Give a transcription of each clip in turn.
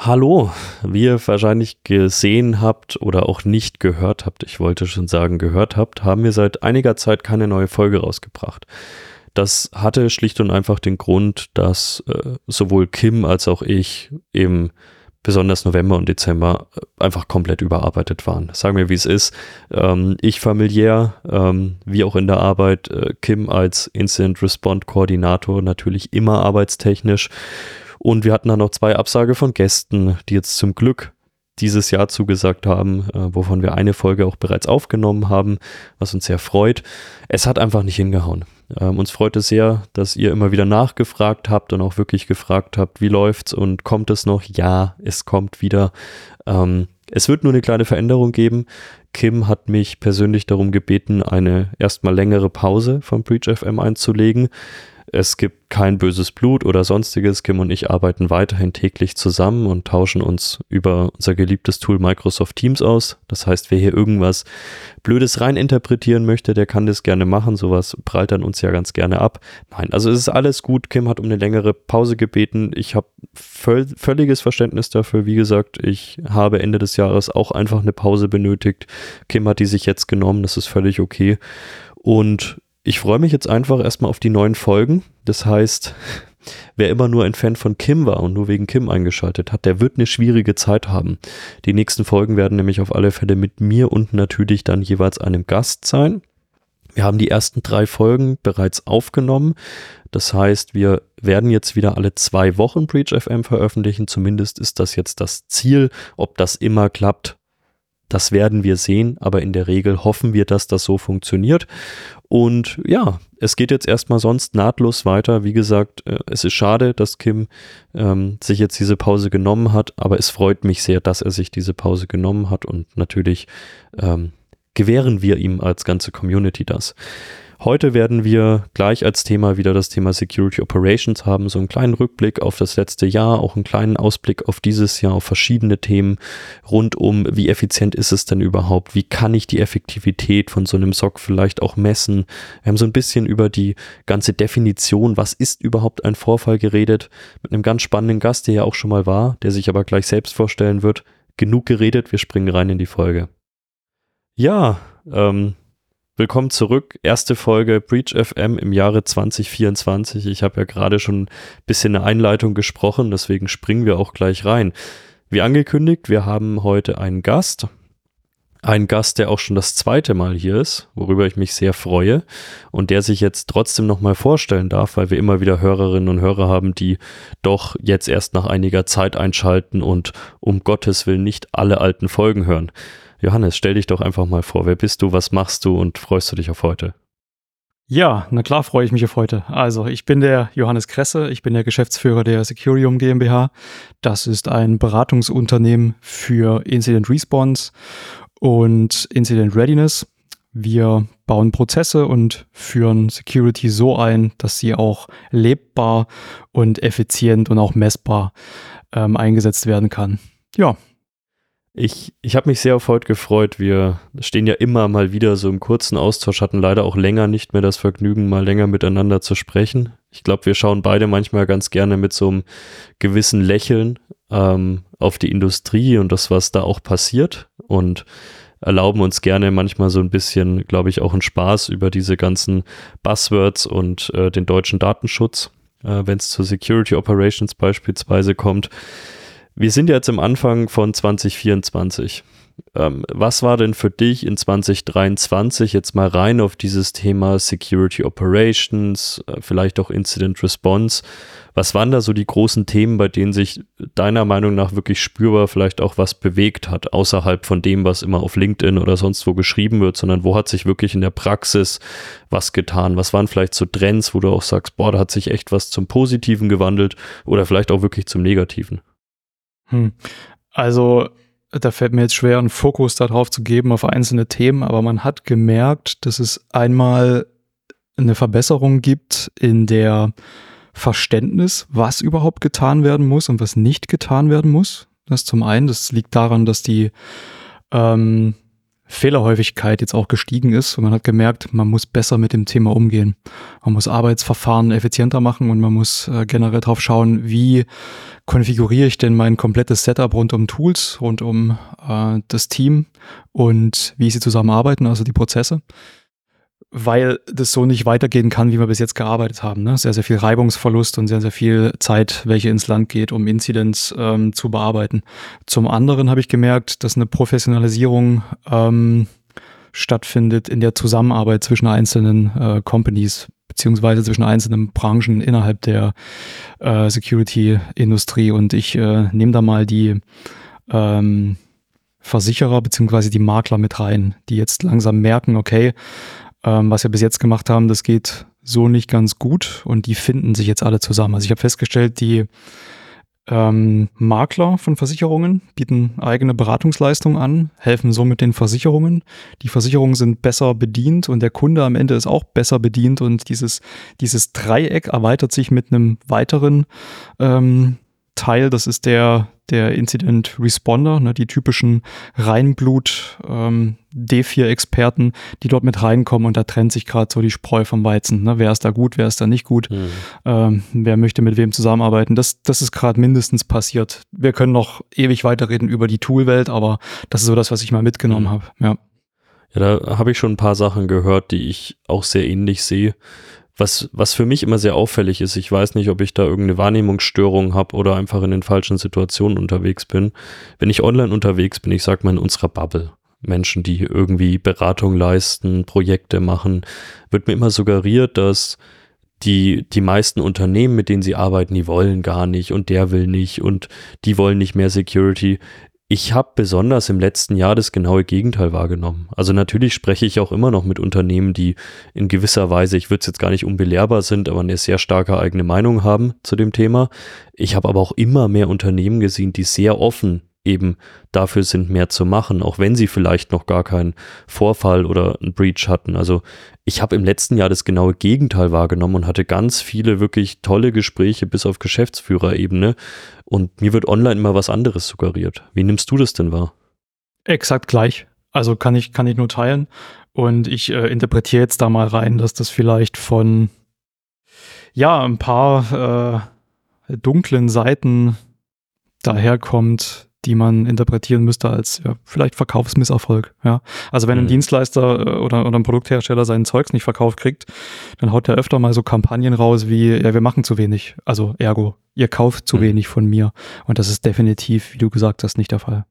Hallo, wie ihr wahrscheinlich gesehen habt oder auch nicht gehört habt, ich wollte schon sagen gehört habt, haben wir seit einiger Zeit keine neue Folge rausgebracht. Das hatte schlicht und einfach den Grund, dass äh, sowohl Kim als auch ich im besonders November und Dezember äh, einfach komplett überarbeitet waren. Sagen wir, wie es ist. Ähm, ich familiär, ähm, wie auch in der Arbeit, äh, Kim als Incident Response Koordinator natürlich immer arbeitstechnisch und wir hatten dann noch zwei Absage von Gästen, die jetzt zum Glück dieses Jahr zugesagt haben, äh, wovon wir eine Folge auch bereits aufgenommen haben, was uns sehr freut. Es hat einfach nicht hingehauen. Ähm, uns freut es sehr, dass ihr immer wieder nachgefragt habt und auch wirklich gefragt habt, wie läuft's und kommt es noch? Ja, es kommt wieder. Ähm, es wird nur eine kleine Veränderung geben. Kim hat mich persönlich darum gebeten, eine erstmal längere Pause vom Breach FM einzulegen. Es gibt kein böses Blut oder sonstiges. Kim und ich arbeiten weiterhin täglich zusammen und tauschen uns über unser geliebtes Tool Microsoft Teams aus. Das heißt, wer hier irgendwas Blödes reininterpretieren möchte, der kann das gerne machen. Sowas prallt dann uns ja ganz gerne ab. Nein, also es ist alles gut. Kim hat um eine längere Pause gebeten. Ich habe völ völliges Verständnis dafür. Wie gesagt, ich habe Ende des Jahres auch einfach eine Pause benötigt. Kim hat die sich jetzt genommen. Das ist völlig okay. Und ich freue mich jetzt einfach erstmal auf die neuen Folgen. Das heißt, wer immer nur ein Fan von Kim war und nur wegen Kim eingeschaltet hat, der wird eine schwierige Zeit haben. Die nächsten Folgen werden nämlich auf alle Fälle mit mir und natürlich dann jeweils einem Gast sein. Wir haben die ersten drei Folgen bereits aufgenommen. Das heißt, wir werden jetzt wieder alle zwei Wochen Breach FM veröffentlichen. Zumindest ist das jetzt das Ziel. Ob das immer klappt, das werden wir sehen, aber in der Regel hoffen wir, dass das so funktioniert. Und ja, es geht jetzt erstmal sonst nahtlos weiter. Wie gesagt, äh, es ist schade, dass Kim ähm, sich jetzt diese Pause genommen hat, aber es freut mich sehr, dass er sich diese Pause genommen hat und natürlich ähm, gewähren wir ihm als ganze Community das. Heute werden wir gleich als Thema wieder das Thema Security Operations haben, so einen kleinen Rückblick auf das letzte Jahr, auch einen kleinen Ausblick auf dieses Jahr, auf verschiedene Themen rund um, wie effizient ist es denn überhaupt, wie kann ich die Effektivität von so einem SOC vielleicht auch messen. Wir haben so ein bisschen über die ganze Definition, was ist überhaupt ein Vorfall geredet, mit einem ganz spannenden Gast, der ja auch schon mal war, der sich aber gleich selbst vorstellen wird. Genug geredet, wir springen rein in die Folge. Ja, ähm, Willkommen zurück. Erste Folge Breach FM im Jahre 2024. Ich habe ja gerade schon ein bisschen eine Einleitung gesprochen, deswegen springen wir auch gleich rein. Wie angekündigt, wir haben heute einen Gast. Ein Gast, der auch schon das zweite Mal hier ist, worüber ich mich sehr freue und der sich jetzt trotzdem nochmal vorstellen darf, weil wir immer wieder Hörerinnen und Hörer haben, die doch jetzt erst nach einiger Zeit einschalten und um Gottes Willen nicht alle alten Folgen hören. Johannes, stell dich doch einfach mal vor. Wer bist du, was machst du und freust du dich auf heute? Ja, na klar freue ich mich auf heute. Also, ich bin der Johannes Kresse, ich bin der Geschäftsführer der Securium GmbH. Das ist ein Beratungsunternehmen für Incident Response und Incident Readiness. Wir bauen Prozesse und führen Security so ein, dass sie auch lebbar und effizient und auch messbar ähm, eingesetzt werden kann. Ja, ich, ich habe mich sehr auf heute gefreut. Wir stehen ja immer mal wieder so im kurzen Austausch, hatten leider auch länger nicht mehr das Vergnügen, mal länger miteinander zu sprechen. Ich glaube, wir schauen beide manchmal ganz gerne mit so einem gewissen Lächeln ähm, auf die Industrie und das, was da auch passiert und erlauben uns gerne manchmal so ein bisschen, glaube ich, auch einen Spaß über diese ganzen Buzzwords und äh, den deutschen Datenschutz, äh, wenn es zu Security Operations beispielsweise kommt. Wir sind jetzt am Anfang von 2024. Ähm, was war denn für dich in 2023 jetzt mal rein auf dieses Thema Security Operations, äh, vielleicht auch Incident Response? Was waren da so die großen Themen, bei denen sich deiner Meinung nach wirklich spürbar vielleicht auch was bewegt hat, außerhalb von dem, was immer auf LinkedIn oder sonst wo geschrieben wird, sondern wo hat sich wirklich in der Praxis was getan? Was waren vielleicht so Trends, wo du auch sagst, boah, da hat sich echt was zum Positiven gewandelt oder vielleicht auch wirklich zum Negativen? Hm. Also, da fällt mir jetzt schwer, einen Fokus darauf zu geben auf einzelne Themen, aber man hat gemerkt, dass es einmal eine Verbesserung gibt in der Verständnis, was überhaupt getan werden muss und was nicht getan werden muss. Das zum einen, das liegt daran, dass die ähm, Fehlerhäufigkeit jetzt auch gestiegen ist und man hat gemerkt, man muss besser mit dem Thema umgehen. Man muss Arbeitsverfahren effizienter machen und man muss äh, generell drauf schauen, wie konfiguriere ich denn mein komplettes Setup rund um Tools, rund um äh, das Team und wie sie zusammenarbeiten, also die Prozesse weil das so nicht weitergehen kann, wie wir bis jetzt gearbeitet haben. Ne? Sehr, sehr viel Reibungsverlust und sehr, sehr viel Zeit, welche ins Land geht, um Incidents ähm, zu bearbeiten. Zum anderen habe ich gemerkt, dass eine Professionalisierung ähm, stattfindet in der Zusammenarbeit zwischen einzelnen äh, Companies beziehungsweise zwischen einzelnen Branchen innerhalb der äh, Security-Industrie. Und ich äh, nehme da mal die ähm, Versicherer beziehungsweise die Makler mit rein, die jetzt langsam merken, okay, ähm, was wir bis jetzt gemacht haben, das geht so nicht ganz gut und die finden sich jetzt alle zusammen. Also ich habe festgestellt, die ähm, Makler von Versicherungen bieten eigene Beratungsleistungen an, helfen somit den Versicherungen. Die Versicherungen sind besser bedient und der Kunde am Ende ist auch besser bedient und dieses, dieses Dreieck erweitert sich mit einem weiteren ähm, Teil, das ist der, der Incident Responder, ne, die typischen Reinblut ähm, D4-Experten, die dort mit reinkommen und da trennt sich gerade so die Spreu vom Weizen. Ne? Wer ist da gut, wer ist da nicht gut, mhm. ähm, wer möchte mit wem zusammenarbeiten. Das, das ist gerade mindestens passiert. Wir können noch ewig weiterreden über die Toolwelt, aber das ist so das, was ich mal mitgenommen mhm. habe. Ja. Ja, da habe ich schon ein paar Sachen gehört, die ich auch sehr ähnlich sehe. Was, was für mich immer sehr auffällig ist, ich weiß nicht, ob ich da irgendeine Wahrnehmungsstörung habe oder einfach in den falschen Situationen unterwegs bin. Wenn ich online unterwegs bin, ich sag mal in unserer Bubble, Menschen, die irgendwie Beratung leisten, Projekte machen, wird mir immer suggeriert, dass die, die meisten Unternehmen, mit denen sie arbeiten, die wollen gar nicht und der will nicht und die wollen nicht mehr Security. Ich habe besonders im letzten Jahr das genaue Gegenteil wahrgenommen. Also natürlich spreche ich auch immer noch mit Unternehmen, die in gewisser Weise, ich würde es jetzt gar nicht unbelehrbar sind, aber eine sehr starke eigene Meinung haben zu dem Thema. Ich habe aber auch immer mehr Unternehmen gesehen, die sehr offen eben dafür sind, mehr zu machen, auch wenn sie vielleicht noch gar keinen Vorfall oder einen Breach hatten. Also ich habe im letzten Jahr das genaue Gegenteil wahrgenommen und hatte ganz viele wirklich tolle Gespräche bis auf Geschäftsführerebene und mir wird online immer was anderes suggeriert. Wie nimmst du das denn wahr? Exakt gleich. Also kann ich, kann ich nur teilen. Und ich äh, interpretiere jetzt da mal rein, dass das vielleicht von ja, ein paar äh, dunklen Seiten daherkommt, die man interpretieren müsste als ja, vielleicht Verkaufsmisserfolg. Ja. Also wenn ein mhm. Dienstleister äh, oder, oder ein Produkthersteller sein Zeugs nicht verkauft kriegt, dann haut er öfter mal so Kampagnen raus wie, ja, wir machen zu wenig. Also ergo, ihr kauft zu mhm. wenig von mir. Und das ist definitiv, wie du gesagt hast, nicht der Fall.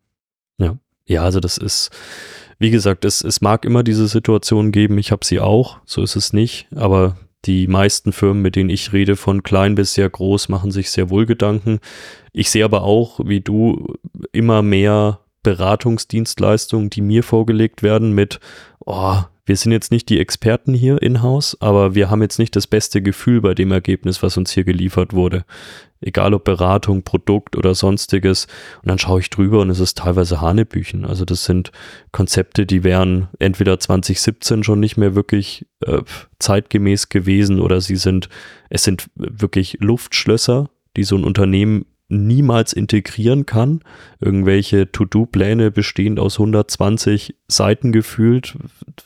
Ja. Ja, also das ist, wie gesagt, es, es mag immer diese Situation geben, ich habe sie auch, so ist es nicht, aber die meisten Firmen, mit denen ich rede, von klein bis sehr groß, machen sich sehr wohl Gedanken. Ich sehe aber auch, wie du, immer mehr Beratungsdienstleistungen, die mir vorgelegt werden mit, oh, wir sind jetzt nicht die Experten hier in-house, aber wir haben jetzt nicht das beste Gefühl bei dem Ergebnis, was uns hier geliefert wurde. Egal ob Beratung, Produkt oder sonstiges. Und dann schaue ich drüber und es ist teilweise Hanebüchen. Also das sind Konzepte, die wären entweder 2017 schon nicht mehr wirklich äh, zeitgemäß gewesen oder sie sind, es sind wirklich Luftschlösser, die so ein Unternehmen niemals integrieren kann. Irgendwelche To-Do-Pläne bestehend aus 120 Seiten gefühlt,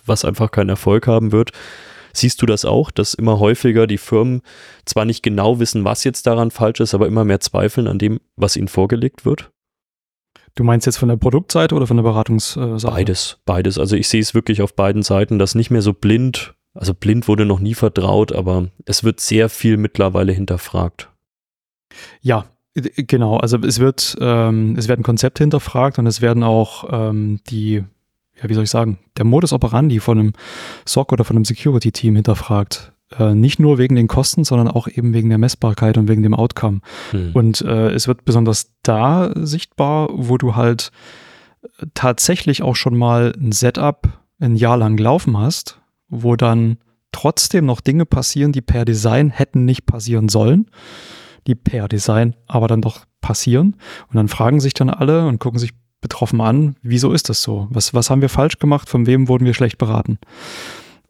was einfach keinen Erfolg haben wird. Siehst du das auch, dass immer häufiger die Firmen zwar nicht genau wissen, was jetzt daran falsch ist, aber immer mehr zweifeln an dem, was ihnen vorgelegt wird? Du meinst jetzt von der Produktseite oder von der Beratungsseite? Beides, beides. Also ich sehe es wirklich auf beiden Seiten, dass nicht mehr so blind, also blind wurde noch nie vertraut, aber es wird sehr viel mittlerweile hinterfragt. Ja, Genau, also es wird, ähm, es werden Konzepte hinterfragt und es werden auch ähm, die, ja, wie soll ich sagen, der Modus operandi von einem SOC oder von einem Security-Team hinterfragt. Äh, nicht nur wegen den Kosten, sondern auch eben wegen der Messbarkeit und wegen dem Outcome. Hm. Und äh, es wird besonders da sichtbar, wo du halt tatsächlich auch schon mal ein Setup ein Jahr lang laufen hast, wo dann trotzdem noch Dinge passieren, die per Design hätten nicht passieren sollen die per Design aber dann doch passieren. Und dann fragen sich dann alle und gucken sich betroffen an, wieso ist das so? Was, was haben wir falsch gemacht? Von wem wurden wir schlecht beraten?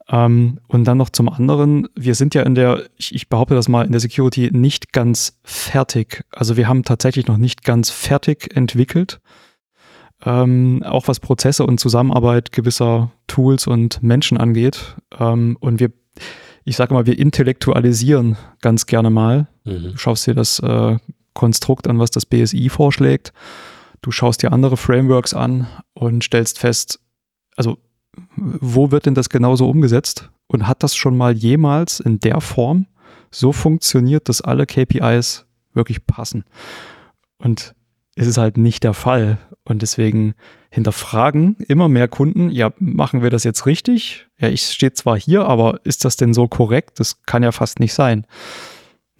Ähm, und dann noch zum anderen, wir sind ja in der, ich, ich behaupte das mal, in der Security nicht ganz fertig. Also wir haben tatsächlich noch nicht ganz fertig entwickelt. ähm, auch was Prozesse und Zusammenarbeit gewisser Tools und Menschen angeht. Ähm, und wir, ich sage mal, wir intellektualisieren ganz gerne mal. Mhm. Du schaust dir das äh, Konstrukt an, was das BSI vorschlägt. Du schaust dir andere Frameworks an und stellst fest, also wo wird denn das genauso umgesetzt? Und hat das schon mal jemals in der Form so funktioniert, dass alle KPIs wirklich passen? Und es ist halt nicht der Fall. Und deswegen hinterfragen immer mehr Kunden, ja, machen wir das jetzt richtig? Ja, ich stehe zwar hier, aber ist das denn so korrekt? Das kann ja fast nicht sein.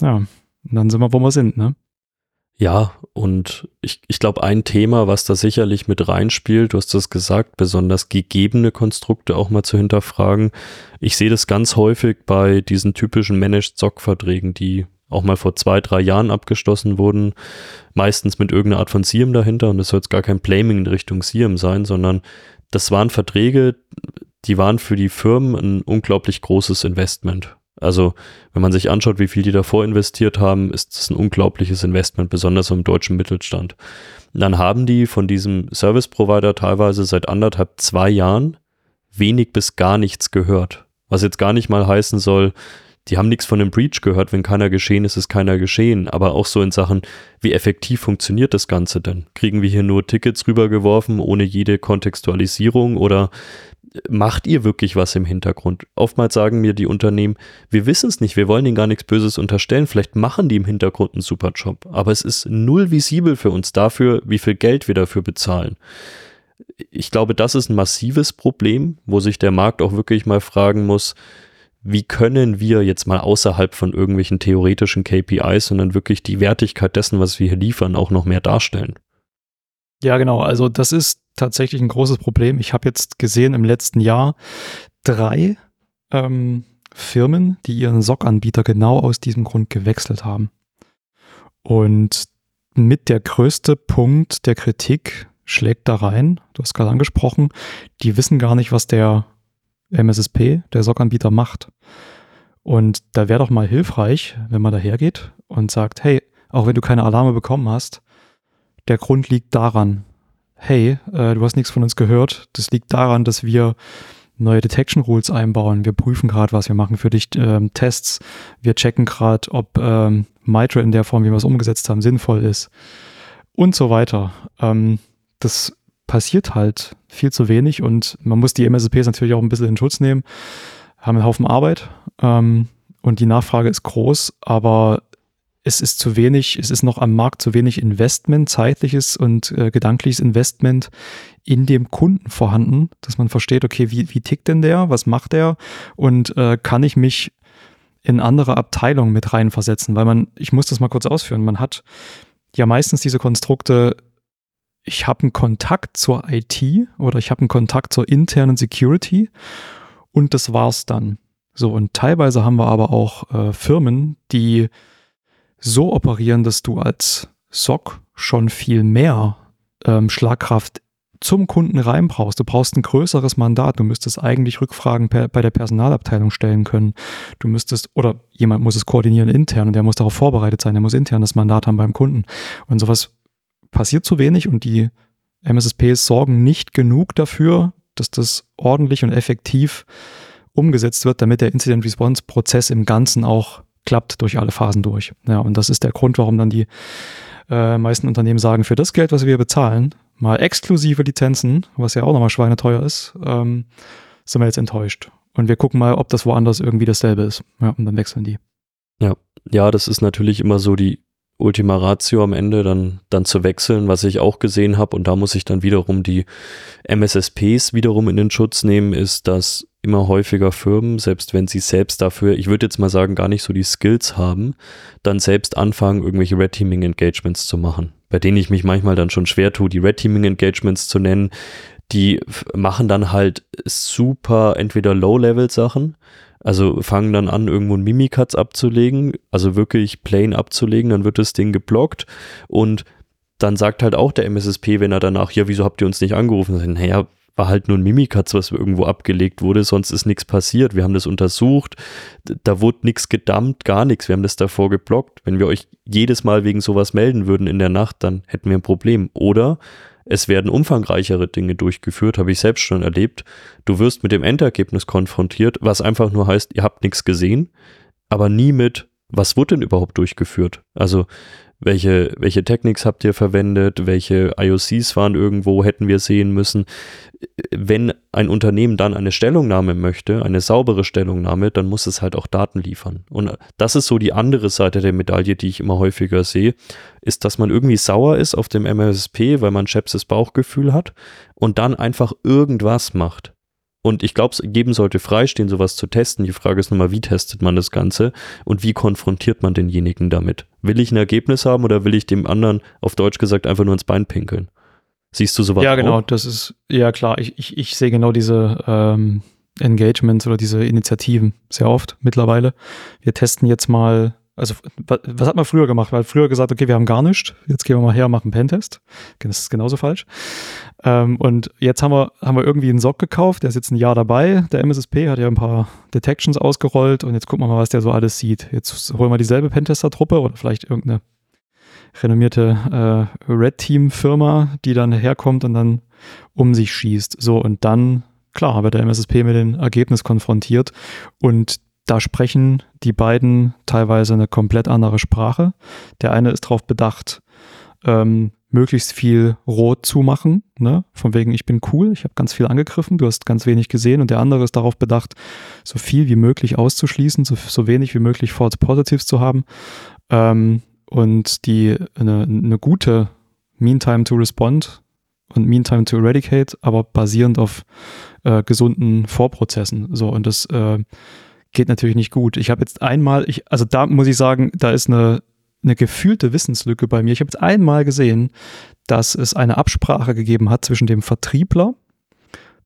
Ja, und dann sind wir, wo wir sind, ne? Ja, und ich, ich glaube, ein Thema, was da sicherlich mit reinspielt, du hast das gesagt, besonders gegebene Konstrukte auch mal zu hinterfragen. Ich sehe das ganz häufig bei diesen typischen Managed SOC-Verträgen, die auch mal vor zwei, drei Jahren abgeschlossen wurden, meistens mit irgendeiner Art von SIEM dahinter und das soll jetzt gar kein Blaming in Richtung SIEM sein, sondern das waren Verträge, die waren für die Firmen ein unglaublich großes Investment. Also, wenn man sich anschaut, wie viel die davor investiert haben, ist das ein unglaubliches Investment, besonders im deutschen Mittelstand. Und dann haben die von diesem Service Provider teilweise seit anderthalb, zwei Jahren wenig bis gar nichts gehört. Was jetzt gar nicht mal heißen soll, die haben nichts von dem Breach gehört. Wenn keiner geschehen ist, ist keiner geschehen. Aber auch so in Sachen, wie effektiv funktioniert das Ganze denn? Kriegen wir hier nur Tickets rübergeworfen ohne jede Kontextualisierung oder macht ihr wirklich was im Hintergrund? Oftmals sagen mir die Unternehmen, wir wissen es nicht, wir wollen ihnen gar nichts Böses unterstellen, vielleicht machen die im Hintergrund einen super Job, aber es ist null visibel für uns dafür, wie viel Geld wir dafür bezahlen. Ich glaube, das ist ein massives Problem, wo sich der Markt auch wirklich mal fragen muss, wie können wir jetzt mal außerhalb von irgendwelchen theoretischen KPIs, sondern wirklich die Wertigkeit dessen, was wir hier liefern, auch noch mehr darstellen? Ja, genau. Also das ist tatsächlich ein großes Problem. Ich habe jetzt gesehen im letzten Jahr drei ähm, Firmen, die ihren SOC-Anbieter genau aus diesem Grund gewechselt haben. Und mit der größte Punkt der Kritik schlägt da rein, du hast gerade angesprochen, die wissen gar nicht, was der MSSP, der SOC-Anbieter, macht. Und da wäre doch mal hilfreich, wenn man dahergeht und sagt, hey, auch wenn du keine Alarme bekommen hast, der Grund liegt daran, hey, äh, du hast nichts von uns gehört. Das liegt daran, dass wir neue Detection Rules einbauen. Wir prüfen gerade was, wir machen für dich ähm, Tests. Wir checken gerade, ob ähm, Mitra in der Form, wie wir es umgesetzt haben, sinnvoll ist. Und so weiter. Ähm, das passiert halt viel zu wenig und man muss die MSPs natürlich auch ein bisschen in Schutz nehmen. Haben einen Haufen Arbeit ähm, und die Nachfrage ist groß, aber es ist zu wenig, es ist noch am Markt zu wenig Investment, zeitliches und äh, gedankliches Investment in dem Kunden vorhanden, dass man versteht, okay, wie, wie tickt denn der, was macht der? Und äh, kann ich mich in andere Abteilungen mit reinversetzen, weil man, ich muss das mal kurz ausführen, man hat ja meistens diese Konstrukte, ich habe einen Kontakt zur IT oder ich habe einen Kontakt zur internen Security und das war's dann. So, und teilweise haben wir aber auch äh, Firmen, die so operieren, dass du als SOC schon viel mehr ähm, Schlagkraft zum Kunden rein brauchst. Du brauchst ein größeres Mandat. Du müsstest eigentlich Rückfragen per, bei der Personalabteilung stellen können. Du müsstest, oder jemand muss es koordinieren intern und der muss darauf vorbereitet sein. Der muss intern das Mandat haben beim Kunden. Und sowas passiert zu wenig und die MSSPs sorgen nicht genug dafür, dass das ordentlich und effektiv umgesetzt wird, damit der Incident Response Prozess im Ganzen auch klappt durch alle Phasen durch. Ja, und das ist der Grund, warum dann die äh, meisten Unternehmen sagen, für das Geld, was wir bezahlen, mal exklusive Lizenzen, was ja auch nochmal schweineteuer ist, ähm, sind wir jetzt enttäuscht. Und wir gucken mal, ob das woanders irgendwie dasselbe ist. Ja, und dann wechseln die. Ja, ja, das ist natürlich immer so die Ultima Ratio am Ende dann, dann zu wechseln, was ich auch gesehen habe. Und da muss ich dann wiederum die MSSPs wiederum in den Schutz nehmen, ist, dass immer häufiger Firmen, selbst wenn sie selbst dafür, ich würde jetzt mal sagen, gar nicht so die Skills haben, dann selbst anfangen, irgendwelche Red Teaming Engagements zu machen. Bei denen ich mich manchmal dann schon schwer tue, die Red Teaming Engagements zu nennen. Die machen dann halt super entweder Low-Level-Sachen, also fangen dann an, irgendwo ein Mimikatz abzulegen, also wirklich plain abzulegen, dann wird das Ding geblockt und dann sagt halt auch der MSSP, wenn er danach, ja, wieso habt ihr uns nicht angerufen? Naja, war halt nur ein Mimikatz, was irgendwo abgelegt wurde, sonst ist nichts passiert. Wir haben das untersucht, da wurde nichts gedammt, gar nichts. Wir haben das davor geblockt. Wenn wir euch jedes Mal wegen sowas melden würden in der Nacht, dann hätten wir ein Problem. Oder es werden umfangreichere Dinge durchgeführt, habe ich selbst schon erlebt. Du wirst mit dem Endergebnis konfrontiert, was einfach nur heißt, ihr habt nichts gesehen, aber nie mit, was wurde denn überhaupt durchgeführt? Also welche, welche Technics habt ihr verwendet? Welche IOCs waren irgendwo, hätten wir sehen müssen? Wenn ein Unternehmen dann eine Stellungnahme möchte, eine saubere Stellungnahme, dann muss es halt auch Daten liefern. Und das ist so die andere Seite der Medaille, die ich immer häufiger sehe, ist, dass man irgendwie sauer ist auf dem MSP, weil man Chepses Bauchgefühl hat und dann einfach irgendwas macht. Und ich glaube, es geben sollte freistehen, sowas zu testen. Die Frage ist nur mal, wie testet man das Ganze und wie konfrontiert man denjenigen damit? Will ich ein Ergebnis haben oder will ich dem anderen auf Deutsch gesagt einfach nur ins Bein pinkeln? Siehst du sowas? Ja, genau, auch? das ist, ja klar, ich, ich, ich sehe genau diese ähm, Engagements oder diese Initiativen sehr oft mittlerweile. Wir testen jetzt mal also, was hat man früher gemacht? Man hat früher gesagt, okay, wir haben gar nichts. Jetzt gehen wir mal her und machen einen Pentest. Das ist genauso falsch. Ähm, und jetzt haben wir, haben wir irgendwie einen Sock gekauft. Der ist jetzt ein Jahr dabei. Der MSSP hat ja ein paar Detections ausgerollt. Und jetzt gucken wir mal, was der so alles sieht. Jetzt holen wir dieselbe Pentester-Truppe oder vielleicht irgendeine renommierte äh, Red Team-Firma, die dann herkommt und dann um sich schießt. So, und dann, klar, wird der MSSP mit dem Ergebnis konfrontiert. Und da sprechen die beiden teilweise eine komplett andere Sprache. Der eine ist darauf bedacht, ähm, möglichst viel rot zu machen, ne? von wegen ich bin cool, ich habe ganz viel angegriffen, du hast ganz wenig gesehen und der andere ist darauf bedacht, so viel wie möglich auszuschließen, so, so wenig wie möglich False Positives zu haben ähm, und die eine, eine gute Mean Time to Respond und Mean Time to Eradicate, aber basierend auf äh, gesunden Vorprozessen. So und das äh, geht natürlich nicht gut. Ich habe jetzt einmal, ich, also da muss ich sagen, da ist eine, eine gefühlte Wissenslücke bei mir. Ich habe jetzt einmal gesehen, dass es eine Absprache gegeben hat zwischen dem Vertriebler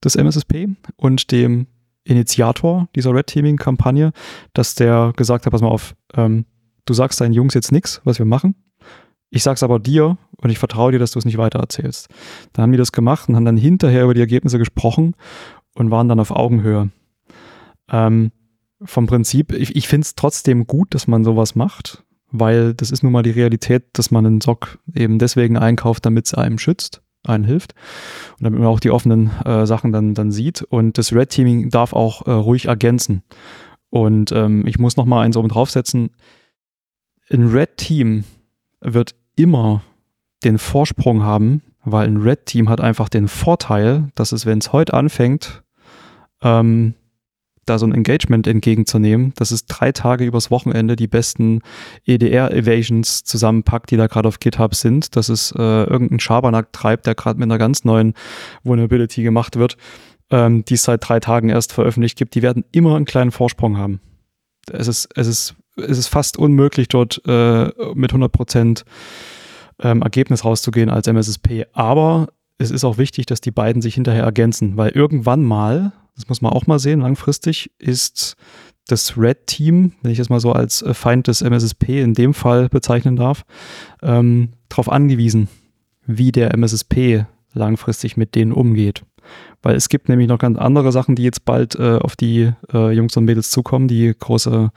des MSSP und dem Initiator dieser Red Teaming-Kampagne, dass der gesagt hat, pass mal auf, ähm, du sagst deinen Jungs jetzt nichts, was wir machen. Ich sag's aber dir und ich vertraue dir, dass du es nicht weitererzählst. Dann haben die das gemacht und haben dann hinterher über die Ergebnisse gesprochen und waren dann auf Augenhöhe. Ähm, vom Prinzip, ich, ich finde es trotzdem gut, dass man sowas macht, weil das ist nun mal die Realität, dass man einen Sock eben deswegen einkauft, damit es einem schützt, einen hilft und damit man auch die offenen äh, Sachen dann, dann sieht. Und das Red Teaming darf auch äh, ruhig ergänzen. Und ähm, ich muss noch mal eins oben draufsetzen. Ein Red Team wird immer den Vorsprung haben, weil ein Red Team hat einfach den Vorteil, dass es, wenn es heute anfängt, ähm, da so ein Engagement entgegenzunehmen, dass es drei Tage übers Wochenende die besten EDR-Evasions zusammenpackt, die da gerade auf GitHub sind, dass es äh, irgendein Schabernack treibt, der gerade mit einer ganz neuen Vulnerability gemacht wird, ähm, die es seit drei Tagen erst veröffentlicht gibt, die werden immer einen kleinen Vorsprung haben. Es ist, es ist, es ist fast unmöglich, dort äh, mit 100 Prozent ähm, Ergebnis rauszugehen als MSSP. Aber es ist auch wichtig, dass die beiden sich hinterher ergänzen, weil irgendwann mal das muss man auch mal sehen, langfristig ist das Red Team, wenn ich es mal so als äh, Feind des MSSP in dem Fall bezeichnen darf, ähm, darauf angewiesen, wie der MSSP langfristig mit denen umgeht. Weil es gibt nämlich noch ganz andere Sachen, die jetzt bald äh, auf die äh, Jungs und Mädels zukommen, die große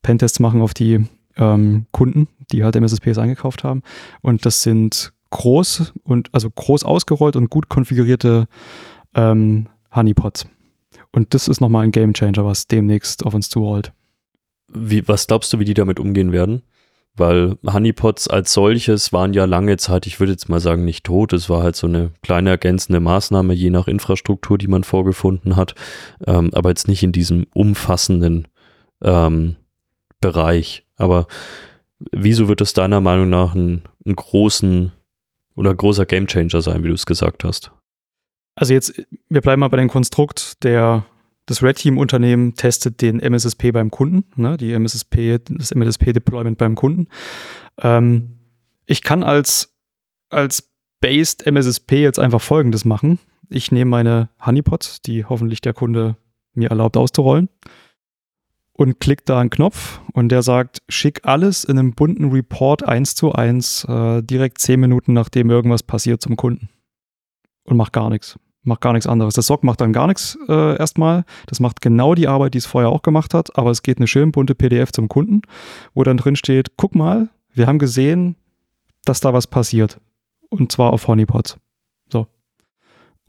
Pentests machen auf die ähm, Kunden, die halt MSSPs eingekauft haben. Und das sind groß und also groß ausgerollt und gut konfigurierte ähm, Honeypots. Und das ist nochmal ein Gamechanger, was demnächst auf uns zurollt. Wie, was glaubst du, wie die damit umgehen werden? Weil Honeypots als solches waren ja lange Zeit, ich würde jetzt mal sagen, nicht tot. Es war halt so eine kleine ergänzende Maßnahme, je nach Infrastruktur, die man vorgefunden hat. Ähm, aber jetzt nicht in diesem umfassenden ähm, Bereich. Aber wieso wird es deiner Meinung nach ein, ein großen oder großer Gamechanger sein, wie du es gesagt hast? Also jetzt, wir bleiben mal bei dem Konstrukt, der das Red Team Unternehmen testet den MSSP beim Kunden, ne, die MSSP, das MSSP Deployment beim Kunden. Ähm, ich kann als, als Based MSSP jetzt einfach Folgendes machen. Ich nehme meine Honeypots, die hoffentlich der Kunde mir erlaubt auszurollen, und klicke da einen Knopf und der sagt, schick alles in einem bunten Report eins zu eins äh, direkt zehn Minuten nachdem irgendwas passiert zum Kunden und mach gar nichts macht gar nichts anderes. Das SOC macht dann gar nichts äh, erstmal. Das macht genau die Arbeit, die es vorher auch gemacht hat, aber es geht eine schön bunte PDF zum Kunden, wo dann drin steht, guck mal, wir haben gesehen, dass da was passiert. Und zwar auf Honeypots.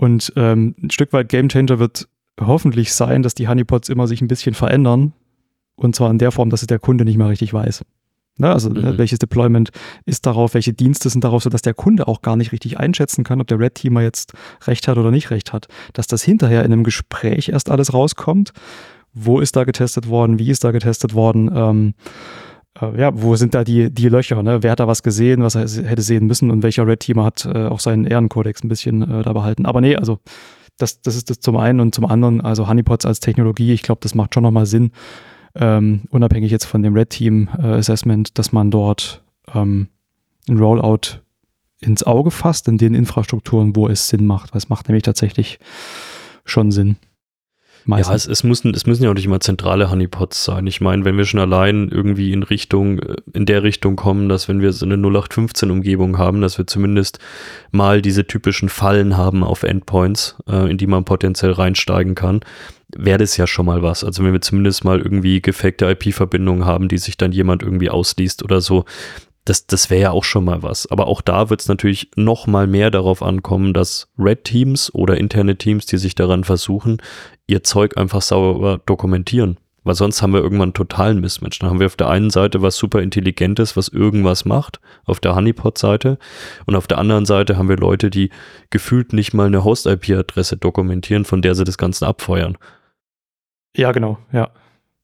Und ähm, ein Stück weit Gamechanger wird hoffentlich sein, dass die Honeypots immer sich ein bisschen verändern. Und zwar in der Form, dass es der Kunde nicht mehr richtig weiß. Ne, also mhm. welches Deployment ist darauf, welche Dienste sind darauf, sodass der Kunde auch gar nicht richtig einschätzen kann, ob der Red Teamer jetzt recht hat oder nicht recht hat. Dass das hinterher in einem Gespräch erst alles rauskommt. Wo ist da getestet worden? Wie ist da getestet worden? Ähm, äh, ja, wo sind da die, die Löcher? Ne? Wer hat da was gesehen, was er hätte sehen müssen und welcher Red Teamer hat äh, auch seinen Ehrenkodex ein bisschen äh, da behalten? Aber nee, also das, das ist das zum einen und zum anderen, also Honeypots als Technologie, ich glaube, das macht schon nochmal Sinn, ähm, unabhängig jetzt von dem Red Team äh, Assessment, dass man dort ähm, ein Rollout ins Auge fasst in den Infrastrukturen, wo es Sinn macht. Weil es macht nämlich tatsächlich schon Sinn. Meistens. Ja, es, es, müssen, es müssen ja auch nicht immer zentrale Honeypots sein. Ich meine, wenn wir schon allein irgendwie in Richtung, äh, in der Richtung kommen, dass wenn wir so eine 0815-Umgebung haben, dass wir zumindest mal diese typischen Fallen haben auf Endpoints, äh, in die man potenziell reinsteigen kann, wäre das ja schon mal was. Also wenn wir zumindest mal irgendwie gefakte IP-Verbindungen haben, die sich dann jemand irgendwie ausliest oder so, das, das wäre ja auch schon mal was. Aber auch da wird es natürlich noch mal mehr darauf ankommen, dass Red Teams oder interne Teams, die sich daran versuchen, ihr Zeug einfach sauber dokumentieren. Weil sonst haben wir irgendwann einen totalen Mismatch. Dann haben wir auf der einen Seite was super Intelligentes, was irgendwas macht, auf der Honeypot-Seite. Und auf der anderen Seite haben wir Leute, die gefühlt nicht mal eine Host-IP-Adresse dokumentieren, von der sie das Ganze abfeuern. Ja, genau, ja.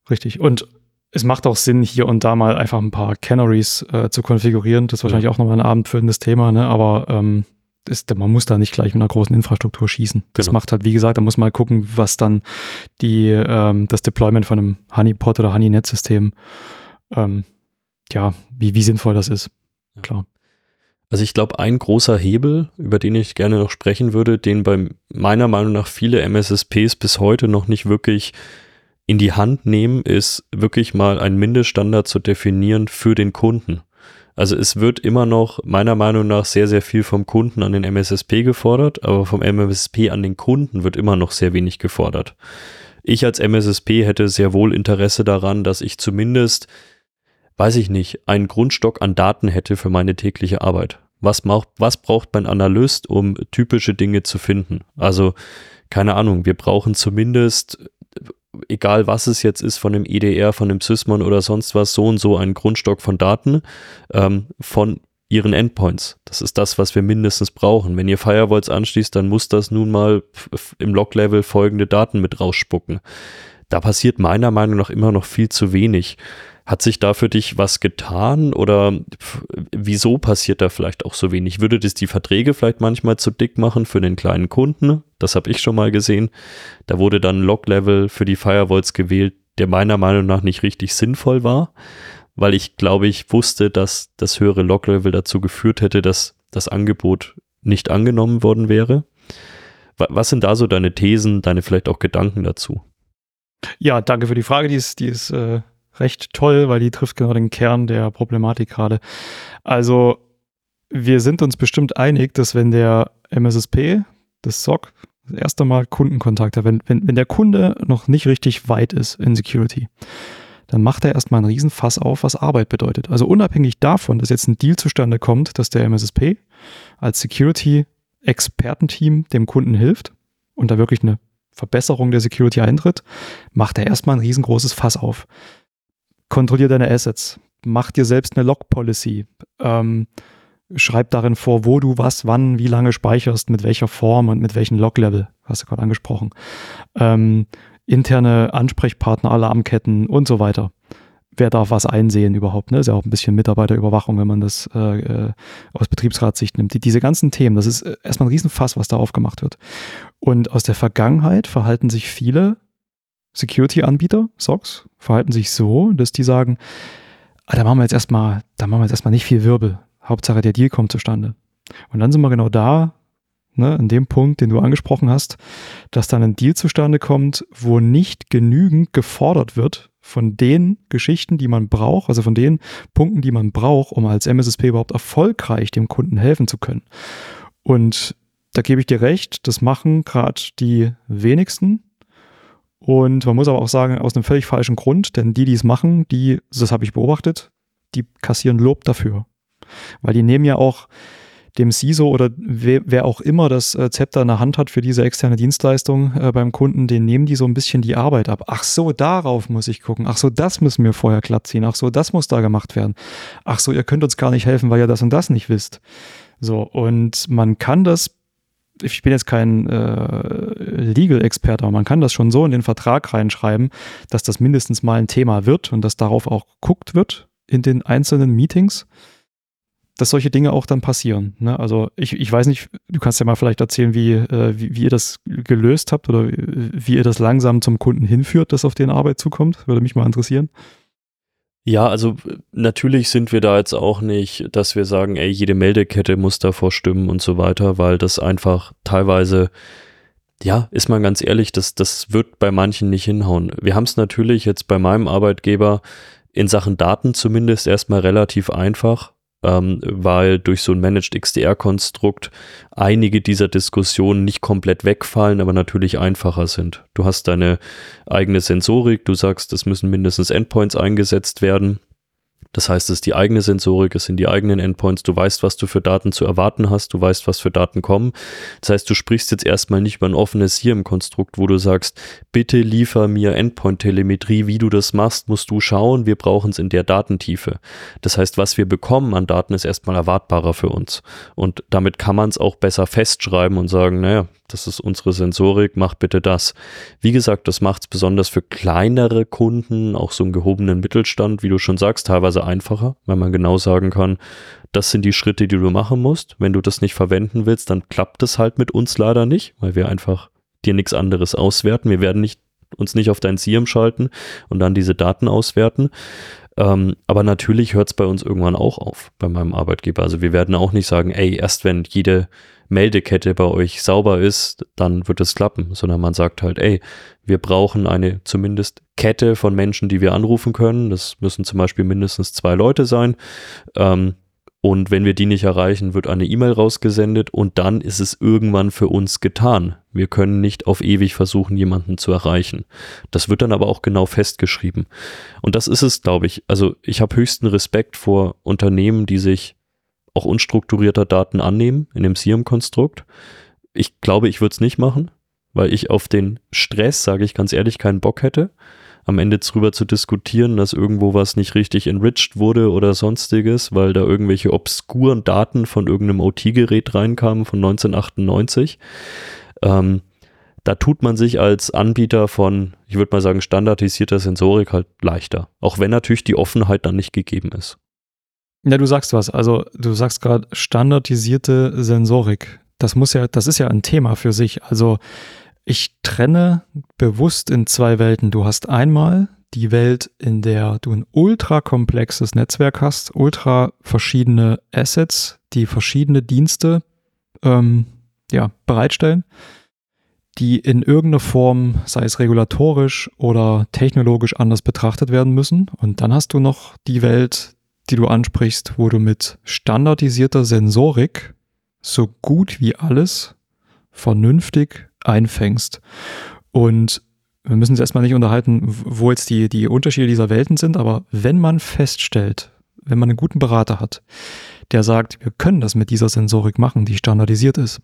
Richtig. Und es macht auch Sinn, hier und da mal einfach ein paar Canaries äh, zu konfigurieren. Das ist wahrscheinlich auch nochmal ein abendfüllendes Thema, ne? aber ähm, ist, man muss da nicht gleich mit einer großen Infrastruktur schießen. Das genau. macht halt, wie gesagt, da muss man mal gucken, was dann die, ähm, das Deployment von einem Honeypot oder Honeynet-System, ähm, ja, wie, wie sinnvoll das ist. Klar. Also ich glaube, ein großer Hebel, über den ich gerne noch sprechen würde, den bei meiner Meinung nach viele MSSPs bis heute noch nicht wirklich in die Hand nehmen, ist wirklich mal einen Mindeststandard zu definieren für den Kunden. Also es wird immer noch meiner Meinung nach sehr, sehr viel vom Kunden an den MSSP gefordert, aber vom MSSP an den Kunden wird immer noch sehr wenig gefordert. Ich als MSSP hätte sehr wohl Interesse daran, dass ich zumindest, weiß ich nicht, einen Grundstock an Daten hätte für meine tägliche Arbeit. Was, macht, was braucht mein Analyst, um typische Dinge zu finden? Also, keine Ahnung, wir brauchen zumindest egal was es jetzt ist, von dem EDR, von dem Sysmon oder sonst was, so und so einen Grundstock von Daten ähm, von ihren Endpoints. Das ist das, was wir mindestens brauchen. Wenn ihr Firewalls anschließt, dann muss das nun mal im Log-Level folgende Daten mit rausspucken. Da passiert meiner Meinung nach immer noch viel zu wenig. Hat sich da für dich was getan oder wieso passiert da vielleicht auch so wenig? Würde das die Verträge vielleicht manchmal zu dick machen für den kleinen Kunden? Das habe ich schon mal gesehen. Da wurde dann Log-Level für die Firewalls gewählt, der meiner Meinung nach nicht richtig sinnvoll war, weil ich glaube, ich wusste, dass das höhere Log-Level dazu geführt hätte, dass das Angebot nicht angenommen worden wäre. Was sind da so deine Thesen, deine vielleicht auch Gedanken dazu? Ja, danke für die Frage. Die ist, die ist äh, recht toll, weil die trifft genau den Kern der Problematik gerade. Also, wir sind uns bestimmt einig, dass wenn der MSSP, das SOC, das erste Mal Kundenkontakt hat, wenn, wenn, wenn der Kunde noch nicht richtig weit ist in Security, dann macht er erstmal einen Riesenfass auf, was Arbeit bedeutet. Also unabhängig davon, dass jetzt ein Deal zustande kommt, dass der MSSP als Security-Expertenteam dem Kunden hilft und da wirklich eine Verbesserung der Security eintritt, macht er erstmal ein riesengroßes Fass auf kontrollier deine Assets, mach dir selbst eine Log-Policy, ähm, schreib darin vor, wo du was, wann, wie lange speicherst, mit welcher Form und mit welchem Log-Level, hast du gerade angesprochen, ähm, interne Ansprechpartner, Alarmketten und so weiter. Wer darf was einsehen überhaupt? Ne? Ist ja auch ein bisschen Mitarbeiterüberwachung, wenn man das äh, äh aus Betriebsratssicht nimmt. Die, diese ganzen Themen, das ist erstmal ein Riesenfass, was da aufgemacht wird. Und aus der Vergangenheit verhalten sich viele Security-Anbieter, SOCs, verhalten sich so, dass die sagen, ah, da machen wir jetzt erstmal, da machen wir jetzt erstmal nicht viel Wirbel. Hauptsache der Deal kommt zustande. Und dann sind wir genau da, ne, in dem Punkt, den du angesprochen hast, dass dann ein Deal zustande kommt, wo nicht genügend gefordert wird von den Geschichten, die man braucht, also von den Punkten, die man braucht, um als MSSP überhaupt erfolgreich dem Kunden helfen zu können. Und da gebe ich dir recht, das machen gerade die wenigsten und man muss aber auch sagen, aus einem völlig falschen Grund, denn die, die es machen, die, das habe ich beobachtet, die kassieren Lob dafür. Weil die nehmen ja auch dem CISO oder wer, wer auch immer das äh, Zepter in der Hand hat für diese externe Dienstleistung äh, beim Kunden, den nehmen die so ein bisschen die Arbeit ab. Ach so, darauf muss ich gucken. Ach so, das müssen wir vorher glatt ziehen. Ach so, das muss da gemacht werden. Ach so, ihr könnt uns gar nicht helfen, weil ihr das und das nicht wisst. So, und man kann das ich bin jetzt kein äh, Legal-Experte, aber man kann das schon so in den Vertrag reinschreiben, dass das mindestens mal ein Thema wird und dass darauf auch geguckt wird in den einzelnen Meetings dass solche Dinge auch dann passieren. Ne? Also ich, ich weiß nicht, du kannst ja mal vielleicht erzählen, wie, äh, wie, wie, ihr das gelöst habt oder wie ihr das langsam zum Kunden hinführt, dass auf den Arbeit zukommt. Würde mich mal interessieren. Ja, also natürlich sind wir da jetzt auch nicht, dass wir sagen, ey, jede Meldekette muss davor stimmen und so weiter, weil das einfach teilweise, ja, ist man ganz ehrlich, das, das wird bei manchen nicht hinhauen. Wir haben es natürlich jetzt bei meinem Arbeitgeber in Sachen Daten zumindest erstmal relativ einfach, ähm, weil durch so ein Managed XDR-Konstrukt einige dieser Diskussionen nicht komplett wegfallen, aber natürlich einfacher sind. Du hast deine eigene Sensorik, du sagst, es müssen mindestens Endpoints eingesetzt werden. Das heißt, es ist die eigene Sensorik, es sind die eigenen Endpoints, du weißt, was du für Daten zu erwarten hast, du weißt, was für Daten kommen. Das heißt, du sprichst jetzt erstmal nicht über ein offenes hier im Konstrukt, wo du sagst, bitte liefer mir Endpoint-Telemetrie, wie du das machst, musst du schauen, wir brauchen es in der Datentiefe. Das heißt, was wir bekommen an Daten ist erstmal erwartbarer für uns. Und damit kann man es auch besser festschreiben und sagen, naja, das ist unsere Sensorik, mach bitte das. Wie gesagt, das macht es besonders für kleinere Kunden, auch so einen gehobenen Mittelstand, wie du schon sagst, teilweise einfacher, weil man genau sagen kann, das sind die Schritte, die du machen musst. Wenn du das nicht verwenden willst, dann klappt es halt mit uns leider nicht, weil wir einfach dir nichts anderes auswerten. Wir werden nicht, uns nicht auf dein SIEM schalten und dann diese Daten auswerten. Ähm, aber natürlich hört es bei uns irgendwann auch auf, bei meinem Arbeitgeber. Also wir werden auch nicht sagen, ey, erst wenn jede Meldekette bei euch sauber ist, dann wird es klappen, sondern man sagt halt, ey, wir brauchen eine zumindest Kette von Menschen, die wir anrufen können. Das müssen zum Beispiel mindestens zwei Leute sein. Ähm, und wenn wir die nicht erreichen, wird eine E-Mail rausgesendet und dann ist es irgendwann für uns getan. Wir können nicht auf ewig versuchen, jemanden zu erreichen. Das wird dann aber auch genau festgeschrieben. Und das ist es, glaube ich. Also ich habe höchsten Respekt vor Unternehmen, die sich auch unstrukturierter Daten annehmen in dem SIEM-Konstrukt. Ich glaube, ich würde es nicht machen, weil ich auf den Stress, sage ich ganz ehrlich, keinen Bock hätte, am Ende drüber zu diskutieren, dass irgendwo was nicht richtig enriched wurde oder sonstiges, weil da irgendwelche obskuren Daten von irgendeinem OT-Gerät reinkamen von 1998. Ähm, da tut man sich als Anbieter von, ich würde mal sagen, standardisierter Sensorik halt leichter. Auch wenn natürlich die Offenheit dann nicht gegeben ist. Ja, du sagst was. Also du sagst gerade standardisierte Sensorik. Das muss ja, das ist ja ein Thema für sich. Also ich trenne bewusst in zwei Welten. Du hast einmal die Welt, in der du ein ultra komplexes Netzwerk hast, ultra verschiedene Assets, die verschiedene Dienste ähm, ja, bereitstellen, die in irgendeiner Form, sei es regulatorisch oder technologisch anders betrachtet werden müssen. Und dann hast du noch die Welt, die du ansprichst, wo du mit standardisierter Sensorik so gut wie alles vernünftig einfängst. Und wir müssen uns erstmal nicht unterhalten, wo jetzt die, die Unterschiede dieser Welten sind, aber wenn man feststellt, wenn man einen guten Berater hat, der sagt, wir können das mit dieser Sensorik machen, die standardisiert ist,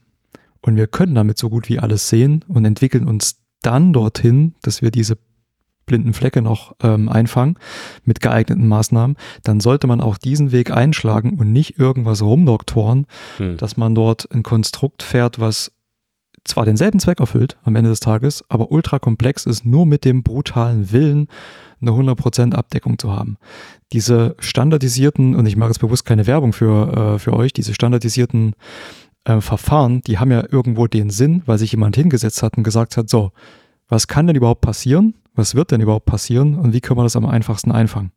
und wir können damit so gut wie alles sehen und entwickeln uns dann dorthin, dass wir diese blinden Flecke noch ähm, einfangen mit geeigneten Maßnahmen, dann sollte man auch diesen Weg einschlagen und nicht irgendwas rumdoktoren, hm. dass man dort ein Konstrukt fährt, was zwar denselben Zweck erfüllt am Ende des Tages, aber ultra komplex ist, nur mit dem brutalen Willen eine 100% Abdeckung zu haben. Diese standardisierten, und ich mache jetzt bewusst keine Werbung für, äh, für euch, diese standardisierten äh, Verfahren, die haben ja irgendwo den Sinn, weil sich jemand hingesetzt hat und gesagt hat, so, was kann denn überhaupt passieren? was wird denn überhaupt passieren und wie können wir das am einfachsten einfangen.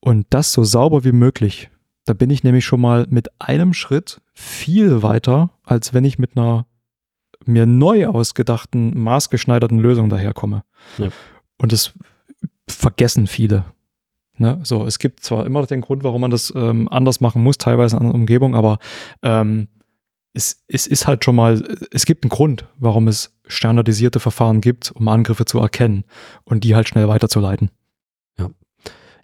Und das so sauber wie möglich. Da bin ich nämlich schon mal mit einem Schritt viel weiter, als wenn ich mit einer mir neu ausgedachten, maßgeschneiderten Lösung daherkomme. Ja. Und das vergessen viele. Ne? So, es gibt zwar immer den Grund, warum man das ähm, anders machen muss, teilweise in einer Umgebung, aber ähm, es, es ist halt schon mal, es gibt einen Grund, warum es standardisierte Verfahren gibt, um Angriffe zu erkennen und die halt schnell weiterzuleiten.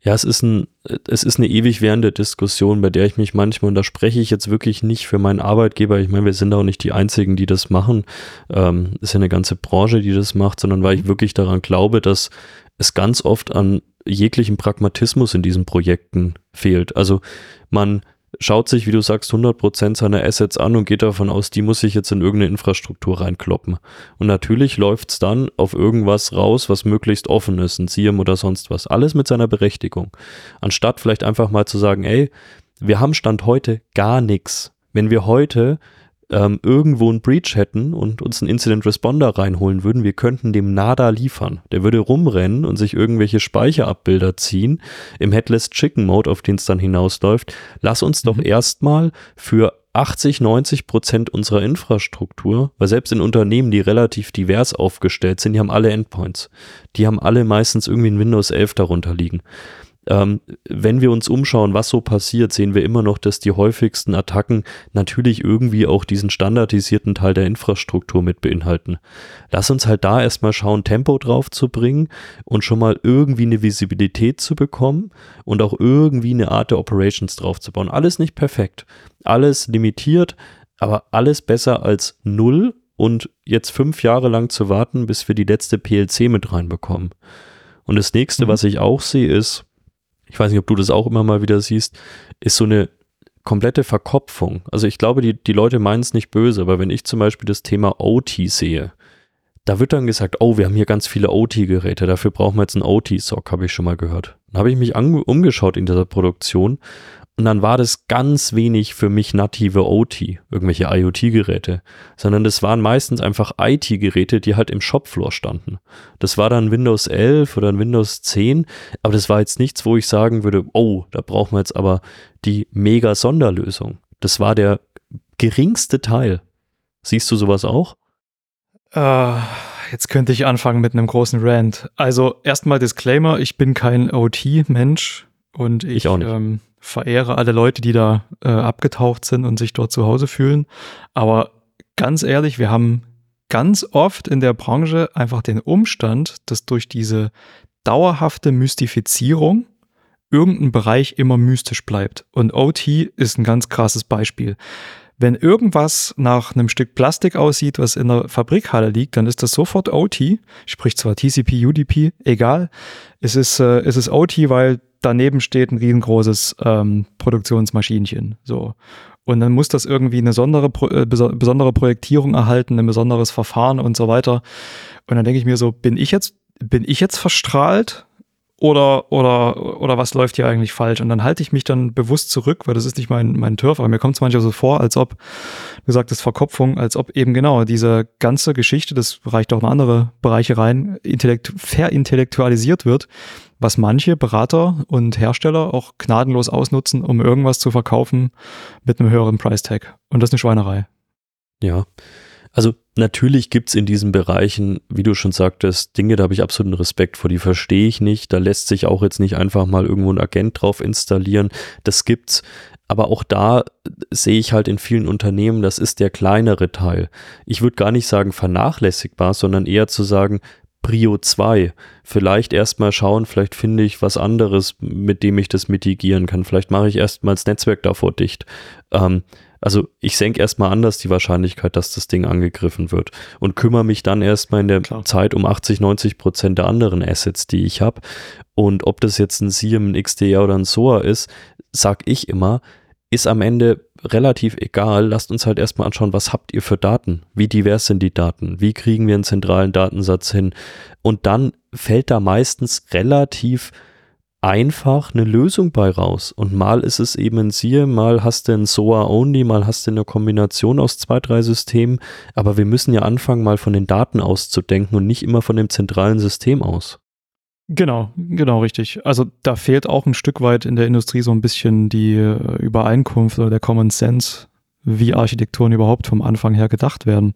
Ja. Es ist, ein, es ist eine ewig währende Diskussion, bei der ich mich manchmal, und da spreche ich jetzt wirklich nicht für meinen Arbeitgeber, ich meine, wir sind auch nicht die Einzigen, die das machen, ähm, ist ja eine ganze Branche, die das macht, sondern weil ich wirklich daran glaube, dass es ganz oft an jeglichem Pragmatismus in diesen Projekten fehlt. Also man schaut sich, wie du sagst, 100% seiner Assets an und geht davon aus, die muss ich jetzt in irgendeine Infrastruktur reinkloppen. Und natürlich läuft es dann auf irgendwas raus, was möglichst offen ist, ein SIEM oder sonst was. Alles mit seiner Berechtigung. Anstatt vielleicht einfach mal zu sagen, ey, wir haben Stand heute gar nichts. Wenn wir heute ähm, irgendwo einen Breach hätten und uns einen Incident Responder reinholen würden, wir könnten dem nada liefern. Der würde rumrennen und sich irgendwelche Speicherabbilder ziehen im Headless Chicken Mode, auf den es dann hinausläuft. Lass uns doch mhm. erstmal für 80, 90 Prozent unserer Infrastruktur, weil selbst in Unternehmen, die relativ divers aufgestellt sind, die haben alle Endpoints. Die haben alle meistens irgendwie ein Windows 11 darunter liegen. Ähm, wenn wir uns umschauen, was so passiert, sehen wir immer noch, dass die häufigsten Attacken natürlich irgendwie auch diesen standardisierten Teil der Infrastruktur mit beinhalten. Lass uns halt da erstmal schauen, Tempo drauf zu bringen und schon mal irgendwie eine Visibilität zu bekommen und auch irgendwie eine Art der Operations drauf zu bauen. Alles nicht perfekt, alles limitiert, aber alles besser als null und jetzt fünf Jahre lang zu warten, bis wir die letzte PLC mit reinbekommen. Und das nächste, mhm. was ich auch sehe, ist, ich weiß nicht, ob du das auch immer mal wieder siehst, ist so eine komplette Verkopfung. Also ich glaube, die, die Leute meinen es nicht böse, aber wenn ich zum Beispiel das Thema OT sehe, da wird dann gesagt, oh, wir haben hier ganz viele OT-Geräte, dafür brauchen wir jetzt einen OT-Sock, habe ich schon mal gehört. Dann habe ich mich umgeschaut in dieser Produktion und dann war das ganz wenig für mich native OT, irgendwelche IoT-Geräte, sondern das waren meistens einfach IT-Geräte, die halt im Shopfloor standen. Das war dann Windows 11 oder Windows 10, aber das war jetzt nichts, wo ich sagen würde, oh, da brauchen wir jetzt aber die mega Sonderlösung. Das war der geringste Teil. Siehst du sowas auch? Uh, jetzt könnte ich anfangen mit einem großen Rant. Also erstmal Disclaimer, ich bin kein OT-Mensch und ich, ich. Ähm, verehre alle Leute, die da äh, abgetaucht sind und sich dort zu Hause fühlen. Aber ganz ehrlich, wir haben ganz oft in der Branche einfach den Umstand, dass durch diese dauerhafte Mystifizierung irgendein Bereich immer mystisch bleibt. Und OT ist ein ganz krasses Beispiel. Wenn irgendwas nach einem Stück Plastik aussieht, was in der Fabrikhalle liegt, dann ist das sofort OT, sprich zwar TCP, UDP, egal. Es ist, äh, es ist OT, weil daneben steht ein riesengroßes ähm, Produktionsmaschinchen. So. Und dann muss das irgendwie eine besondere, äh, besondere Projektierung erhalten, ein besonderes Verfahren und so weiter. Und dann denke ich mir so, bin ich jetzt, bin ich jetzt verstrahlt? Oder, oder, oder was läuft hier eigentlich falsch? Und dann halte ich mich dann bewusst zurück, weil das ist nicht mein, mein Turf, aber mir kommt es manchmal so vor, als ob, du sagtest Verkopfung, als ob eben genau diese ganze Geschichte, das reicht auch in andere Bereiche rein, intellekt, verintellektualisiert wird was manche Berater und Hersteller auch gnadenlos ausnutzen, um irgendwas zu verkaufen mit einem höheren Price Tag. Und das ist eine Schweinerei. Ja. Also natürlich gibt es in diesen Bereichen, wie du schon sagtest, Dinge, da habe ich absoluten Respekt vor, die verstehe ich nicht. Da lässt sich auch jetzt nicht einfach mal irgendwo ein Agent drauf installieren. Das gibt's. Aber auch da sehe ich halt in vielen Unternehmen, das ist der kleinere Teil. Ich würde gar nicht sagen vernachlässigbar, sondern eher zu sagen, Prio 2. Vielleicht erstmal schauen, vielleicht finde ich was anderes, mit dem ich das mitigieren kann. Vielleicht mache ich erstmal das Netzwerk davor dicht. Ähm, also ich senke erstmal anders die Wahrscheinlichkeit, dass das Ding angegriffen wird und kümmere mich dann erstmal in der Klar. Zeit um 80, 90 Prozent der anderen Assets, die ich habe. Und ob das jetzt ein SIEM, ein XDR oder ein SOA ist, sag ich immer, ist am Ende relativ egal. Lasst uns halt erstmal anschauen, was habt ihr für Daten? Wie divers sind die Daten? Wie kriegen wir einen zentralen Datensatz hin? Und dann fällt da meistens relativ einfach eine Lösung bei raus. Und mal ist es eben ein SIE, mal hast du ein SOA-Only, mal hast du eine Kombination aus zwei, drei Systemen. Aber wir müssen ja anfangen, mal von den Daten auszudenken und nicht immer von dem zentralen System aus. Genau, genau richtig. Also da fehlt auch ein Stück weit in der Industrie so ein bisschen die äh, Übereinkunft oder der Common Sense, wie Architekturen überhaupt vom Anfang her gedacht werden.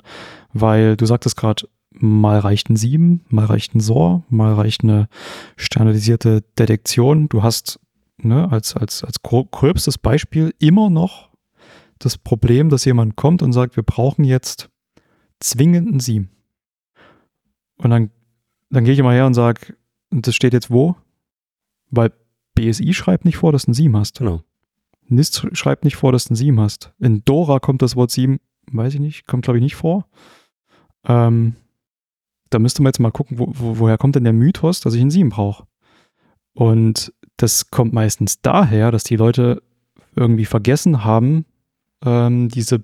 Weil du sagtest gerade, mal reicht ein 7, mal reicht ein SOR, mal reicht eine standardisierte Detektion. Du hast ne, als, als, als gröbstes Beispiel immer noch das Problem, dass jemand kommt und sagt, wir brauchen jetzt zwingend ein 7. Und dann, dann gehe ich immer her und sage, das steht jetzt wo? Weil BSI schreibt nicht vor, dass du ein 7 hast. Genau. NIST schreibt nicht vor, dass du ein 7 hast. In Dora kommt das Wort 7, weiß ich nicht, kommt glaube ich nicht vor. Ähm, da müsste man jetzt mal gucken, wo, wo, woher kommt denn der Mythos, dass ich ein 7 brauche. Und das kommt meistens daher, dass die Leute irgendwie vergessen haben, ähm, diese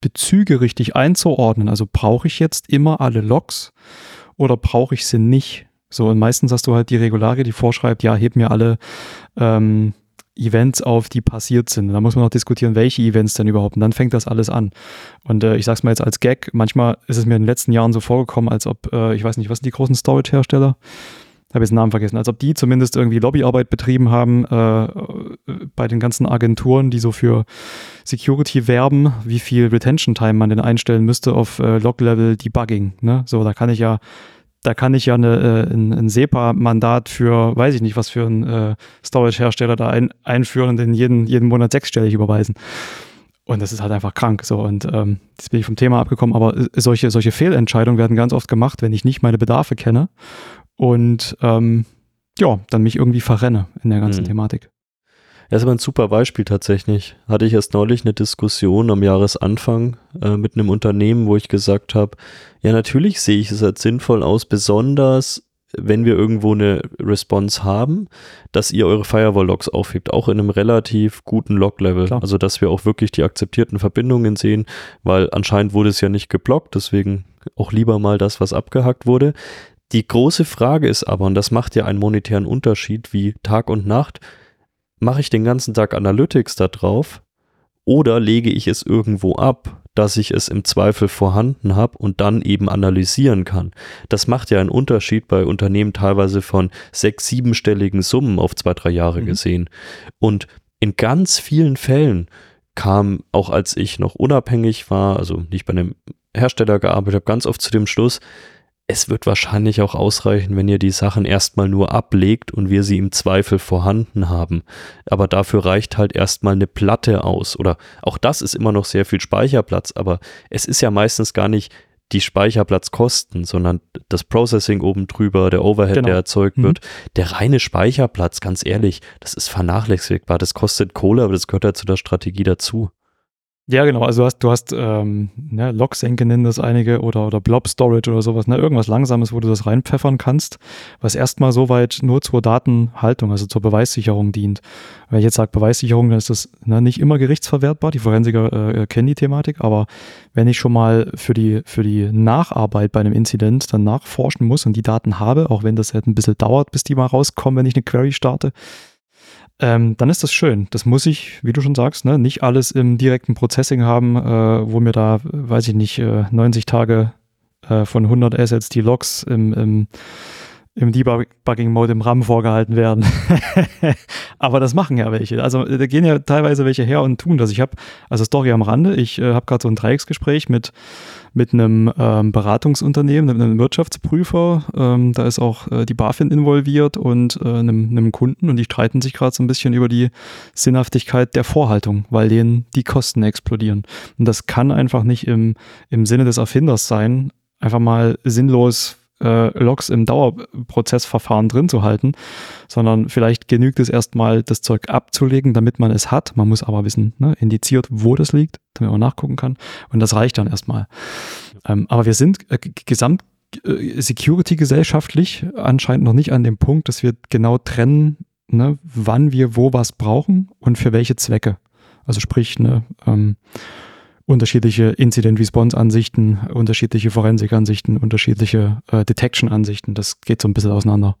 Bezüge richtig einzuordnen. Also brauche ich jetzt immer alle Logs oder brauche ich sie nicht? So, und meistens hast du halt die Regularie, die vorschreibt, ja, heb mir alle ähm, Events auf, die passiert sind. Da muss man auch diskutieren, welche Events denn überhaupt. Und dann fängt das alles an. Und äh, ich sag's mal jetzt als Gag, manchmal ist es mir in den letzten Jahren so vorgekommen, als ob, äh, ich weiß nicht, was sind die großen Storage-Hersteller? habe jetzt den Namen vergessen, als ob die zumindest irgendwie Lobbyarbeit betrieben haben äh, bei den ganzen Agenturen, die so für Security werben, wie viel Retention Time man denn einstellen müsste auf äh, Log-Level Debugging. Ne? So, da kann ich ja da kann ich ja eine, äh, ein, ein SEPA-Mandat für, weiß ich nicht, was für ein äh, Storage-Hersteller da ein, einführen und den jeden, jeden Monat sechsstellig überweisen. Und das ist halt einfach krank. So, und ähm, jetzt bin ich vom Thema abgekommen, aber äh, solche, solche Fehlentscheidungen werden ganz oft gemacht, wenn ich nicht meine Bedarfe kenne und ähm, ja, dann mich irgendwie verrenne in der ganzen mhm. Thematik. Ja, ist aber ein super Beispiel tatsächlich. Hatte ich erst neulich eine Diskussion am Jahresanfang äh, mit einem Unternehmen, wo ich gesagt habe, ja, natürlich sehe ich es als sinnvoll aus, besonders wenn wir irgendwo eine Response haben, dass ihr eure Firewall-Logs aufhebt, auch in einem relativ guten Log-Level. Also, dass wir auch wirklich die akzeptierten Verbindungen sehen, weil anscheinend wurde es ja nicht geblockt, deswegen auch lieber mal das, was abgehackt wurde. Die große Frage ist aber, und das macht ja einen monetären Unterschied wie Tag und Nacht, mache ich den ganzen Tag Analytics da drauf oder lege ich es irgendwo ab, dass ich es im Zweifel vorhanden habe und dann eben analysieren kann. Das macht ja einen Unterschied bei Unternehmen teilweise von sechs, siebenstelligen Summen auf zwei, drei Jahre mhm. gesehen. Und in ganz vielen Fällen kam, auch als ich noch unabhängig war, also nicht bei einem Hersteller gearbeitet habe, ganz oft zu dem Schluss, es wird wahrscheinlich auch ausreichen, wenn ihr die Sachen erstmal nur ablegt und wir sie im Zweifel vorhanden haben. Aber dafür reicht halt erstmal eine Platte aus. Oder auch das ist immer noch sehr viel Speicherplatz, aber es ist ja meistens gar nicht die Speicherplatzkosten, sondern das Processing oben drüber, der Overhead, genau. der erzeugt mhm. wird. Der reine Speicherplatz, ganz ehrlich, das ist vernachlässigbar. Das kostet Kohle, aber das gehört ja zu der Strategie dazu. Ja, genau. Also du hast, du hast ähm, ne, Logsenke nennen das einige oder, oder Blob Storage oder sowas, ne, irgendwas Langsames, wo du das reinpfeffern kannst, was erstmal soweit nur zur Datenhaltung, also zur Beweissicherung dient. Wenn ich jetzt sage Beweissicherung, dann ist das ne, nicht immer gerichtsverwertbar. Die Forensiker äh, äh, kennen die Thematik, aber wenn ich schon mal für die, für die Nacharbeit bei einem Inzident dann nachforschen muss und die Daten habe, auch wenn das halt ein bisschen dauert, bis die mal rauskommen, wenn ich eine Query starte, ähm, dann ist das schön. Das muss ich, wie du schon sagst, ne, nicht alles im direkten Processing haben, äh, wo mir da, weiß ich nicht, äh, 90 Tage äh, von 100 Assets die Logs im, im, im Debugging-Mode im RAM vorgehalten werden. Aber das machen ja welche. Also da gehen ja teilweise welche her und tun das. Ich habe, also Story am Rande, ich äh, habe gerade so ein Dreiecksgespräch mit mit einem ähm, Beratungsunternehmen, mit einem Wirtschaftsprüfer. Ähm, da ist auch äh, die BaFin involviert und äh, einem, einem Kunden und die streiten sich gerade so ein bisschen über die Sinnhaftigkeit der Vorhaltung, weil denen die Kosten explodieren. Und das kann einfach nicht im, im Sinne des Erfinders sein, einfach mal sinnlos äh, Logs im Dauerprozessverfahren drin zu halten, sondern vielleicht genügt es erstmal, das Zeug abzulegen, damit man es hat. Man muss aber wissen, ne, indiziert, wo das liegt, damit man nachgucken kann. Und das reicht dann erstmal. Ähm, aber wir sind äh, gesamt äh, Security gesellschaftlich anscheinend noch nicht an dem Punkt, dass wir genau trennen, ne, wann wir wo was brauchen und für welche Zwecke. Also sprich, ne, ähm, unterschiedliche Incident-Response-Ansichten, unterschiedliche Forensik-Ansichten, unterschiedliche äh, Detection-Ansichten. Das geht so ein bisschen auseinander.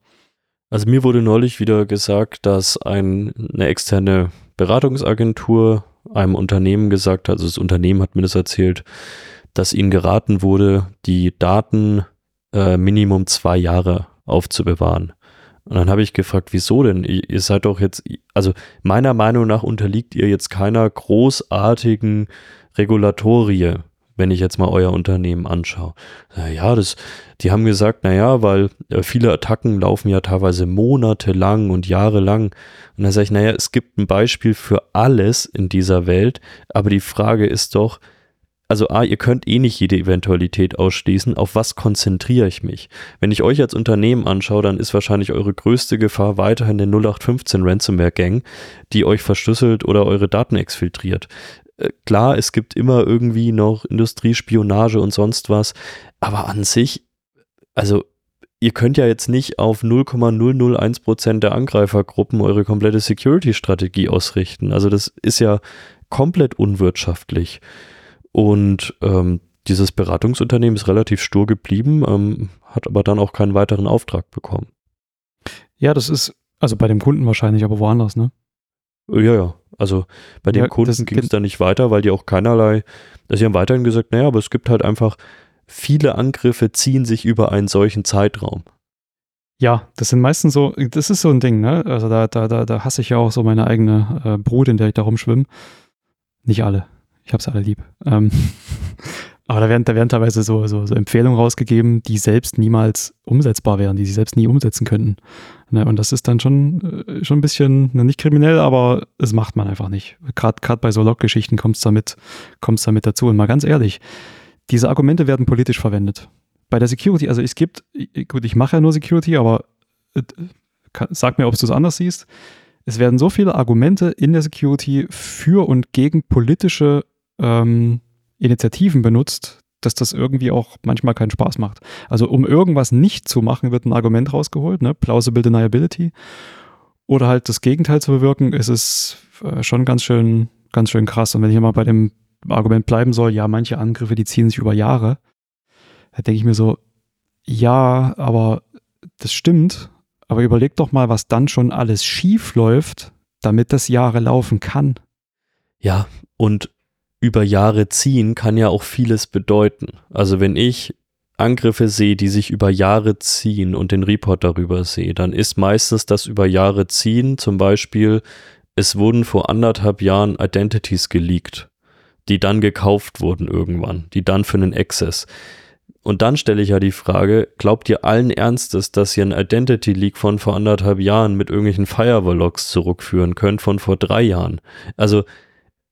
Also mir wurde neulich wieder gesagt, dass ein, eine externe Beratungsagentur einem Unternehmen gesagt hat, also das Unternehmen hat mir das erzählt, dass ihnen geraten wurde, die Daten äh, Minimum zwei Jahre aufzubewahren. Und dann habe ich gefragt, wieso denn? Ihr seid doch jetzt, also meiner Meinung nach unterliegt ihr jetzt keiner großartigen Regulatorie, wenn ich jetzt mal euer Unternehmen anschaue. Ja, das, die haben gesagt, naja, weil äh, viele Attacken laufen ja teilweise monatelang und jahrelang. Und dann sage ich, naja, es gibt ein Beispiel für alles in dieser Welt, aber die Frage ist doch, also A, ihr könnt eh nicht jede Eventualität ausschließen. Auf was konzentriere ich mich? Wenn ich euch als Unternehmen anschaue, dann ist wahrscheinlich eure größte Gefahr weiterhin der 0815 Ransomware Gang, die euch verschlüsselt oder eure Daten exfiltriert. Äh, klar, es gibt immer irgendwie noch Industriespionage und sonst was, aber an sich, also ihr könnt ja jetzt nicht auf 0,001% der Angreifergruppen eure komplette Security-Strategie ausrichten. Also das ist ja komplett unwirtschaftlich. Und ähm, dieses Beratungsunternehmen ist relativ stur geblieben, ähm, hat aber dann auch keinen weiteren Auftrag bekommen. Ja, das ist, also bei dem Kunden wahrscheinlich, aber woanders, ne? Ja, ja. Also bei dem ja, Kunden ging es da nicht weiter, weil die auch keinerlei, also sie haben weiterhin gesagt, naja, aber es gibt halt einfach, viele Angriffe ziehen sich über einen solchen Zeitraum. Ja, das sind meistens so, das ist so ein Ding, ne? Also da, da, da, da hasse ich ja auch so meine eigene äh, Brut, in der ich da rumschwimme. Nicht alle. Ich hab's alle lieb. Ähm, aber da werden, da werden teilweise so, so, so Empfehlungen rausgegeben, die selbst niemals umsetzbar wären, die sie selbst nie umsetzen könnten. Ne? Und das ist dann schon, äh, schon ein bisschen, ne, nicht kriminell, aber es macht man einfach nicht. Gerade bei so Log-Geschichten kommt es damit, damit dazu. Und mal ganz ehrlich, diese Argumente werden politisch verwendet. Bei der Security, also es gibt, gut, ich mache ja nur Security, aber äh, sag mir, ob du es anders siehst. Es werden so viele Argumente in der Security für und gegen politische ähm, Initiativen benutzt, dass das irgendwie auch manchmal keinen Spaß macht. Also um irgendwas nicht zu machen, wird ein Argument rausgeholt, ne? Plausible Deniability. Oder halt das Gegenteil zu bewirken, ist es äh, schon ganz schön, ganz schön krass. Und wenn ich mal bei dem Argument bleiben soll, ja, manche Angriffe, die ziehen sich über Jahre, da denke ich mir so, ja, aber das stimmt, aber überleg doch mal, was dann schon alles schief läuft, damit das Jahre laufen kann. Ja, und über Jahre ziehen kann ja auch vieles bedeuten. Also wenn ich Angriffe sehe, die sich über Jahre ziehen und den Report darüber sehe, dann ist meistens das über Jahre ziehen zum Beispiel, es wurden vor anderthalb Jahren Identities geleakt, die dann gekauft wurden irgendwann, die dann für einen Access. Und dann stelle ich ja die Frage, glaubt ihr allen Ernstes, dass ihr ein Identity Leak von vor anderthalb Jahren mit irgendwelchen Firewall-Logs zurückführen könnt von vor drei Jahren? Also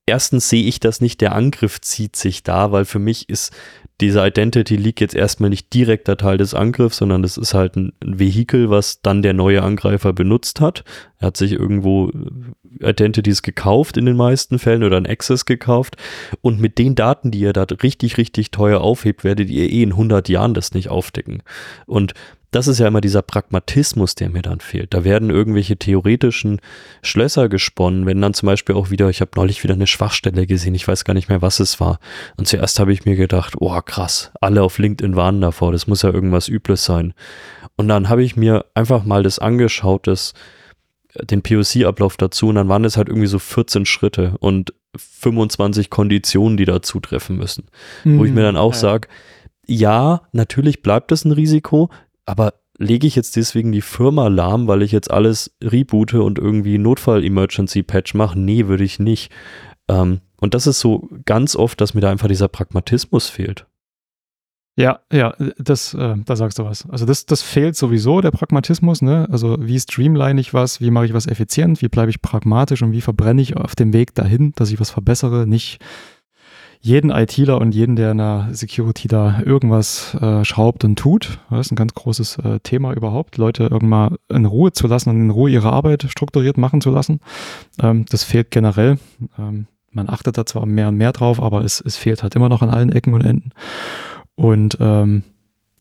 erstens sehe ich das nicht, der Angriff zieht sich da, weil für mich ist dieser Identity Leak jetzt erstmal nicht direkter Teil des Angriffs, sondern das ist halt ein Vehikel, was dann der neue Angreifer benutzt hat. Er hat sich irgendwo äh, Identities gekauft in den meisten Fällen oder ein Access gekauft und mit den Daten, die ihr da richtig, richtig teuer aufhebt, werdet ihr eh in 100 Jahren das nicht aufdecken. Und das ist ja immer dieser Pragmatismus, der mir dann fehlt. Da werden irgendwelche theoretischen Schlösser gesponnen, wenn dann zum Beispiel auch wieder, ich habe neulich wieder eine Schwachstelle gesehen, ich weiß gar nicht mehr, was es war. Und zuerst habe ich mir gedacht, oh krass, alle auf LinkedIn warnen davor, das muss ja irgendwas Übles sein. Und dann habe ich mir einfach mal das angeschaut, das, äh, den POC-Ablauf dazu, und dann waren es halt irgendwie so 14 Schritte und 25 Konditionen, die da zutreffen müssen. Mhm, Wo ich mir hm, dann auch ja. sage, ja, natürlich bleibt es ein Risiko, aber lege ich jetzt deswegen die Firma lahm, weil ich jetzt alles reboote und irgendwie Notfall-Emergency-Patch mache? Nee, würde ich nicht. Ähm, und das ist so ganz oft, dass mir da einfach dieser Pragmatismus fehlt. Ja, ja, das, äh, da sagst du was. Also das, das fehlt sowieso, der Pragmatismus, ne? Also wie streamline ich was, wie mache ich was effizient, wie bleibe ich pragmatisch und wie verbrenne ich auf dem Weg dahin, dass ich was verbessere, nicht jeden ITler und jeden, der in der Security da irgendwas äh, schraubt und tut. Das ist ein ganz großes äh, Thema überhaupt, Leute irgendwann in Ruhe zu lassen und in Ruhe ihre Arbeit strukturiert machen zu lassen. Ähm, das fehlt generell. Ähm, man achtet da zwar mehr und mehr drauf, aber es, es fehlt halt immer noch an allen Ecken und Enden. Und ähm,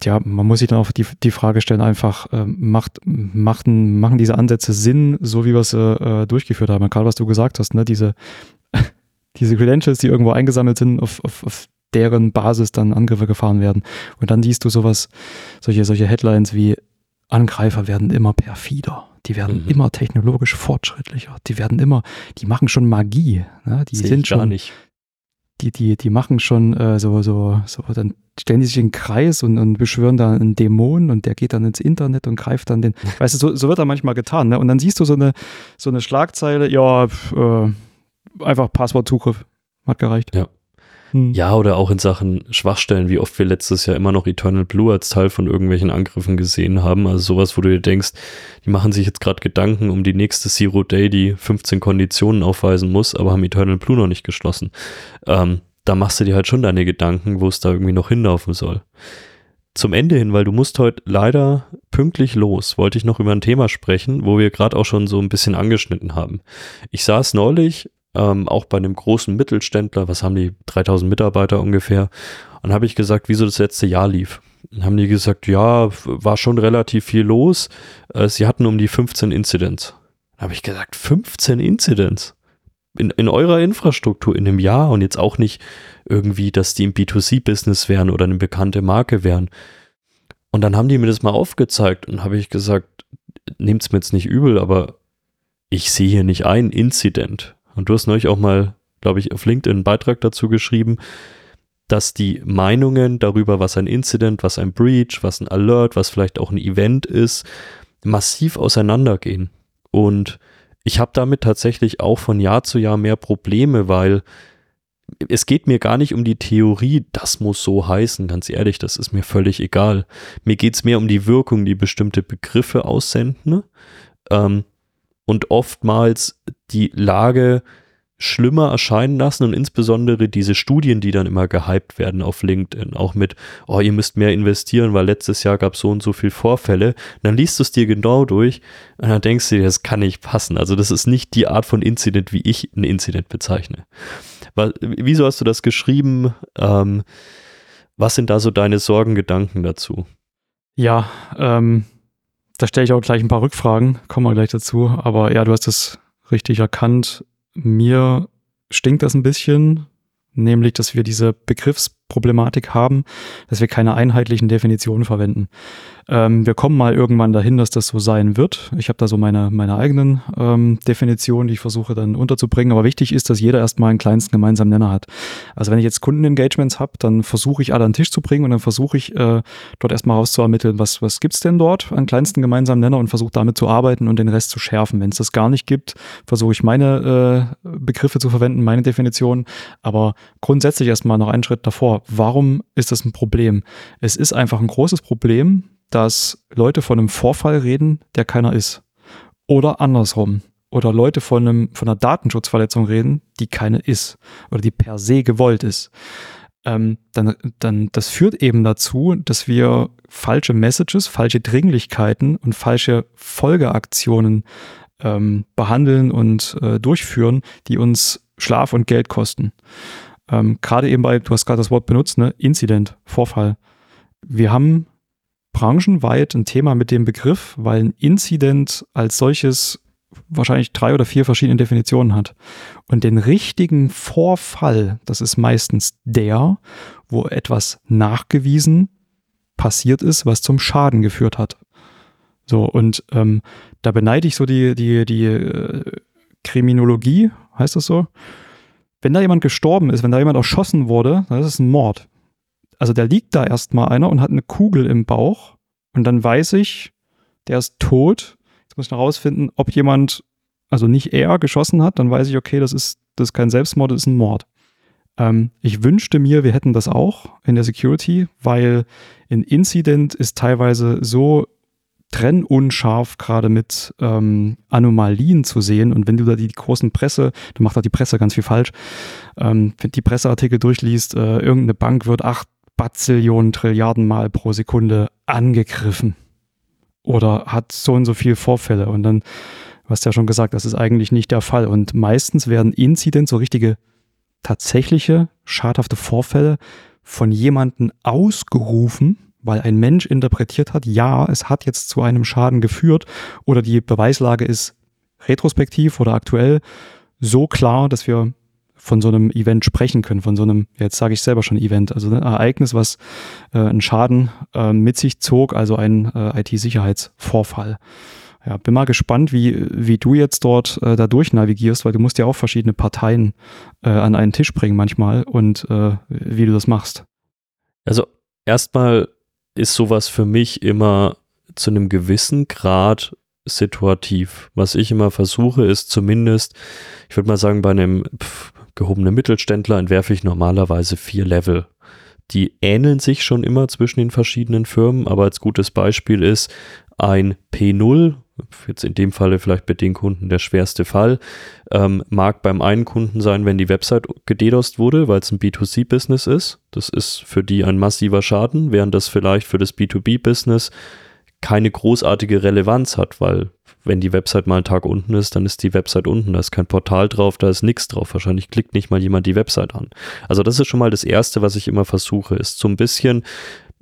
ja, man muss sich dann auch die, die Frage stellen, einfach, äh, macht, machten, machen diese Ansätze Sinn, so wie wir es äh, durchgeführt haben? Karl, was du gesagt hast, ne, diese diese Credentials, die irgendwo eingesammelt sind, auf, auf, auf deren Basis dann Angriffe gefahren werden. Und dann siehst du sowas, solche, solche Headlines wie Angreifer werden immer perfider, die werden mhm. immer technologisch fortschrittlicher, die werden immer, die machen schon Magie, ne? die Sehe sind schon, nicht. die, die, die machen schon äh, so, so, so, dann stellen die sich in den Kreis und, und beschwören da einen Dämon und der geht dann ins Internet und greift dann den, weißt du, so, so wird da manchmal getan, ne? Und dann siehst du so eine, so eine Schlagzeile, ja, äh, einfach Passwortzugriff. Hat gereicht. Ja. Hm. Ja, oder auch in Sachen Schwachstellen, wie oft wir letztes Jahr immer noch Eternal Blue als Teil von irgendwelchen Angriffen gesehen haben. Also sowas, wo du dir denkst, die machen sich jetzt gerade Gedanken um die nächste Zero Day, die 15 Konditionen aufweisen muss, aber haben Eternal Blue noch nicht geschlossen. Ähm, da machst du dir halt schon deine Gedanken, wo es da irgendwie noch hinlaufen soll. Zum Ende hin, weil du musst heute leider pünktlich los, wollte ich noch über ein Thema sprechen, wo wir gerade auch schon so ein bisschen angeschnitten haben. Ich saß neulich ähm, auch bei einem großen Mittelständler, was haben die, 3000 Mitarbeiter ungefähr, und habe ich gesagt, wieso das letzte Jahr lief. Dann haben die gesagt, ja, war schon relativ viel los. Äh, sie hatten um die 15 Incidents. Dann habe ich gesagt, 15 Incidents? In, in eurer Infrastruktur in einem Jahr und jetzt auch nicht irgendwie, dass die im B2C-Business wären oder eine bekannte Marke wären. Und dann haben die mir das mal aufgezeigt und habe ich gesagt, nehmt es mir jetzt nicht übel, aber ich sehe hier nicht ein Incident. Und du hast neulich auch mal, glaube ich, auf LinkedIn einen Beitrag dazu geschrieben, dass die Meinungen darüber, was ein Incident, was ein Breach, was ein Alert, was vielleicht auch ein Event ist, massiv auseinandergehen. Und ich habe damit tatsächlich auch von Jahr zu Jahr mehr Probleme, weil es geht mir gar nicht um die Theorie, das muss so heißen, ganz ehrlich, das ist mir völlig egal. Mir geht es mehr um die Wirkung, die bestimmte Begriffe aussenden ähm, und oftmals die Lage schlimmer erscheinen lassen und insbesondere diese Studien, die dann immer gehypt werden auf LinkedIn, auch mit, oh, ihr müsst mehr investieren, weil letztes Jahr gab es so und so viele Vorfälle. Und dann liest du es dir genau durch und dann denkst du dir, das kann nicht passen. Also das ist nicht die Art von Incident, wie ich ein Incident bezeichne. Weil, wieso hast du das geschrieben? Ähm, was sind da so deine Sorgen, Gedanken dazu? Ja, ähm, da stelle ich auch gleich ein paar Rückfragen, kommen wir gleich dazu. Aber ja, du hast es richtig erkannt mir stinkt das ein bisschen, nämlich, dass wir diese Begriffsproblematik haben, dass wir keine einheitlichen Definitionen verwenden. Ähm, wir kommen mal irgendwann dahin, dass das so sein wird. Ich habe da so meine, meine eigenen ähm, Definitionen, die ich versuche dann unterzubringen. Aber wichtig ist, dass jeder erstmal einen kleinsten gemeinsamen Nenner hat. Also wenn ich jetzt Kundenengagements habe, dann versuche ich alle an den Tisch zu bringen und dann versuche ich äh, dort erstmal rauszuermitteln, was, was gibt's denn dort an kleinsten gemeinsamen Nenner und versuche damit zu arbeiten und den Rest zu schärfen. Wenn es das gar nicht gibt, versuche ich meine äh, Begriffe zu verwenden, meine Definitionen. Aber grundsätzlich erstmal noch einen Schritt davor. Warum ist das ein Problem? Es ist einfach ein großes Problem, dass Leute von einem Vorfall reden, der keiner ist. Oder andersrum. Oder Leute von, einem, von einer Datenschutzverletzung reden, die keine ist. Oder die per se gewollt ist. Ähm, dann, dann, das führt eben dazu, dass wir falsche Messages, falsche Dringlichkeiten und falsche Folgeaktionen ähm, behandeln und äh, durchführen, die uns Schlaf und Geld kosten. Ähm, gerade eben bei, du hast gerade das Wort benutzt, ne, Incident, Vorfall. Wir haben branchenweit ein Thema mit dem Begriff, weil ein Incident als solches wahrscheinlich drei oder vier verschiedene Definitionen hat. Und den richtigen Vorfall, das ist meistens der, wo etwas nachgewiesen passiert ist, was zum Schaden geführt hat. So, und ähm, da beneide ich so die, die, die äh, Kriminologie, heißt das so? Wenn da jemand gestorben ist, wenn da jemand erschossen wurde, dann ist es ein Mord also da liegt da erstmal einer und hat eine Kugel im Bauch und dann weiß ich, der ist tot. Jetzt muss ich noch rausfinden, ob jemand, also nicht er geschossen hat, dann weiß ich, okay, das ist, das ist kein Selbstmord, das ist ein Mord. Ähm, ich wünschte mir, wir hätten das auch in der Security, weil ein Incident ist teilweise so trennunscharf gerade mit ähm, Anomalien zu sehen. Und wenn du da die großen Presse, da macht da die Presse ganz viel falsch, ähm, wenn die Presseartikel durchliest, äh, irgendeine Bank wird acht Bazillionen Trilliarden Mal pro Sekunde angegriffen oder hat so und so viel Vorfälle. Und dann, du hast ja schon gesagt, das ist eigentlich nicht der Fall. Und meistens werden Incidents, so richtige tatsächliche schadhafte Vorfälle von jemandem ausgerufen, weil ein Mensch interpretiert hat, ja, es hat jetzt zu einem Schaden geführt oder die Beweislage ist retrospektiv oder aktuell so klar, dass wir von so einem Event sprechen können, von so einem, jetzt sage ich selber schon Event, also ein Ereignis, was äh, einen Schaden äh, mit sich zog, also ein äh, IT-Sicherheitsvorfall. Ja, bin mal gespannt, wie, wie du jetzt dort äh, da durchnavigierst, weil du musst ja auch verschiedene Parteien äh, an einen Tisch bringen manchmal und äh, wie du das machst. Also erstmal ist sowas für mich immer zu einem gewissen Grad situativ. Was ich immer versuche, ist zumindest, ich würde mal sagen, bei einem pff, gehobene Mittelständler entwerfe ich normalerweise vier Level. Die ähneln sich schon immer zwischen den verschiedenen Firmen, aber als gutes Beispiel ist ein P0 jetzt in dem Falle vielleicht bei den Kunden der schwerste Fall, ähm, mag beim einen Kunden sein, wenn die Website gededost wurde, weil es ein B2C-Business ist. Das ist für die ein massiver Schaden, während das vielleicht für das B2B-Business keine großartige Relevanz hat, weil wenn die Website mal einen Tag unten ist, dann ist die Website unten, da ist kein Portal drauf, da ist nichts drauf. Wahrscheinlich klickt nicht mal jemand die Website an. Also das ist schon mal das Erste, was ich immer versuche, ist so ein bisschen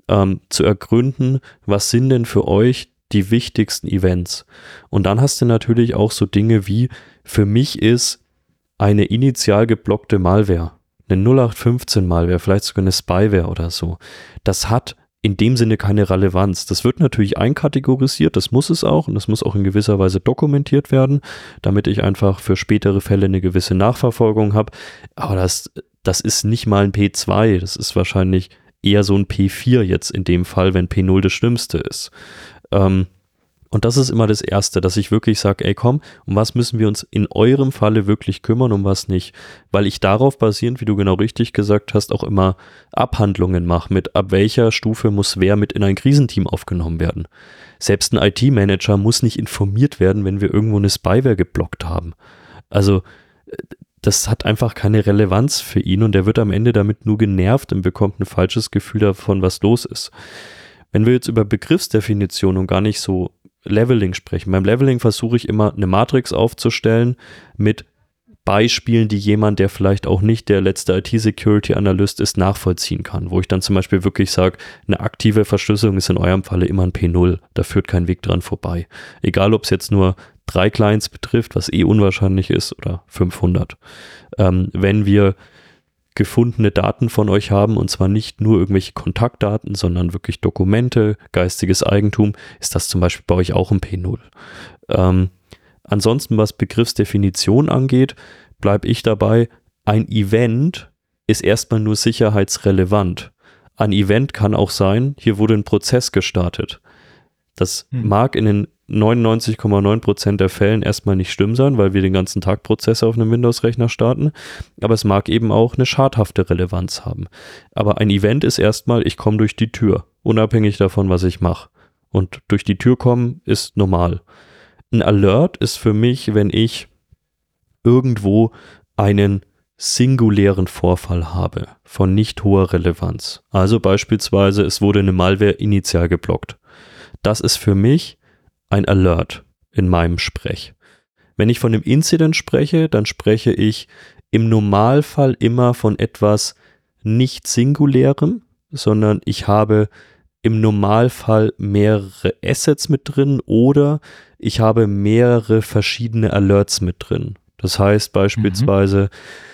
ähm, zu ergründen, was sind denn für euch die wichtigsten Events. Und dann hast du natürlich auch so Dinge wie, für mich ist eine initial geblockte Malware, eine 0815 Malware, vielleicht sogar eine Spyware oder so. Das hat in dem Sinne keine Relevanz. Das wird natürlich einkategorisiert, das muss es auch und das muss auch in gewisser Weise dokumentiert werden, damit ich einfach für spätere Fälle eine gewisse Nachverfolgung habe. Aber das, das ist nicht mal ein P2, das ist wahrscheinlich eher so ein P4 jetzt in dem Fall, wenn P0 das Schlimmste ist. Ähm, und das ist immer das Erste, dass ich wirklich sage, ey komm, um was müssen wir uns in eurem Falle wirklich kümmern, um was nicht. Weil ich darauf basierend, wie du genau richtig gesagt hast, auch immer Abhandlungen mache mit, ab welcher Stufe muss wer mit in ein Krisenteam aufgenommen werden. Selbst ein IT-Manager muss nicht informiert werden, wenn wir irgendwo eine Spyware geblockt haben. Also das hat einfach keine Relevanz für ihn und er wird am Ende damit nur genervt und bekommt ein falsches Gefühl davon, was los ist. Wenn wir jetzt über Begriffsdefinition und gar nicht so Leveling sprechen. Beim Leveling versuche ich immer eine Matrix aufzustellen mit Beispielen, die jemand, der vielleicht auch nicht der letzte IT-Security-Analyst ist, nachvollziehen kann. Wo ich dann zum Beispiel wirklich sage, eine aktive Verschlüsselung ist in eurem Falle immer ein P0. Da führt kein Weg dran vorbei. Egal, ob es jetzt nur drei Clients betrifft, was eh unwahrscheinlich ist, oder 500. Ähm, wenn wir gefundene Daten von euch haben und zwar nicht nur irgendwelche Kontaktdaten, sondern wirklich Dokumente, geistiges Eigentum, ist das zum Beispiel bei euch auch ein P0. Ähm, ansonsten, was Begriffsdefinition angeht, bleibe ich dabei, ein Event ist erstmal nur sicherheitsrelevant. Ein Event kann auch sein, hier wurde ein Prozess gestartet. Das hm. mag in den 99,9% der Fällen erstmal nicht schlimm sein, weil wir den ganzen Tag Prozesse auf einem Windows-Rechner starten. Aber es mag eben auch eine schadhafte Relevanz haben. Aber ein Event ist erstmal, ich komme durch die Tür, unabhängig davon, was ich mache. Und durch die Tür kommen ist normal. Ein Alert ist für mich, wenn ich irgendwo einen singulären Vorfall habe von nicht hoher Relevanz. Also beispielsweise, es wurde eine Malware initial geblockt. Das ist für mich ein Alert in meinem Sprech. Wenn ich von einem Incident spreche, dann spreche ich im Normalfall immer von etwas nicht singulärem, sondern ich habe im Normalfall mehrere Assets mit drin oder ich habe mehrere verschiedene Alerts mit drin. Das heißt beispielsweise, mhm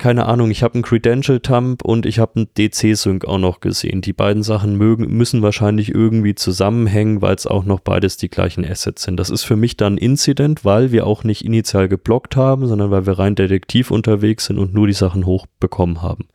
keine Ahnung, ich habe einen Credential-Thumb und ich habe einen DC-Sync auch noch gesehen. Die beiden Sachen mögen, müssen wahrscheinlich irgendwie zusammenhängen, weil es auch noch beides die gleichen Assets sind. Das ist für mich dann Incident, weil wir auch nicht initial geblockt haben, sondern weil wir rein detektiv unterwegs sind und nur die Sachen hochbekommen haben.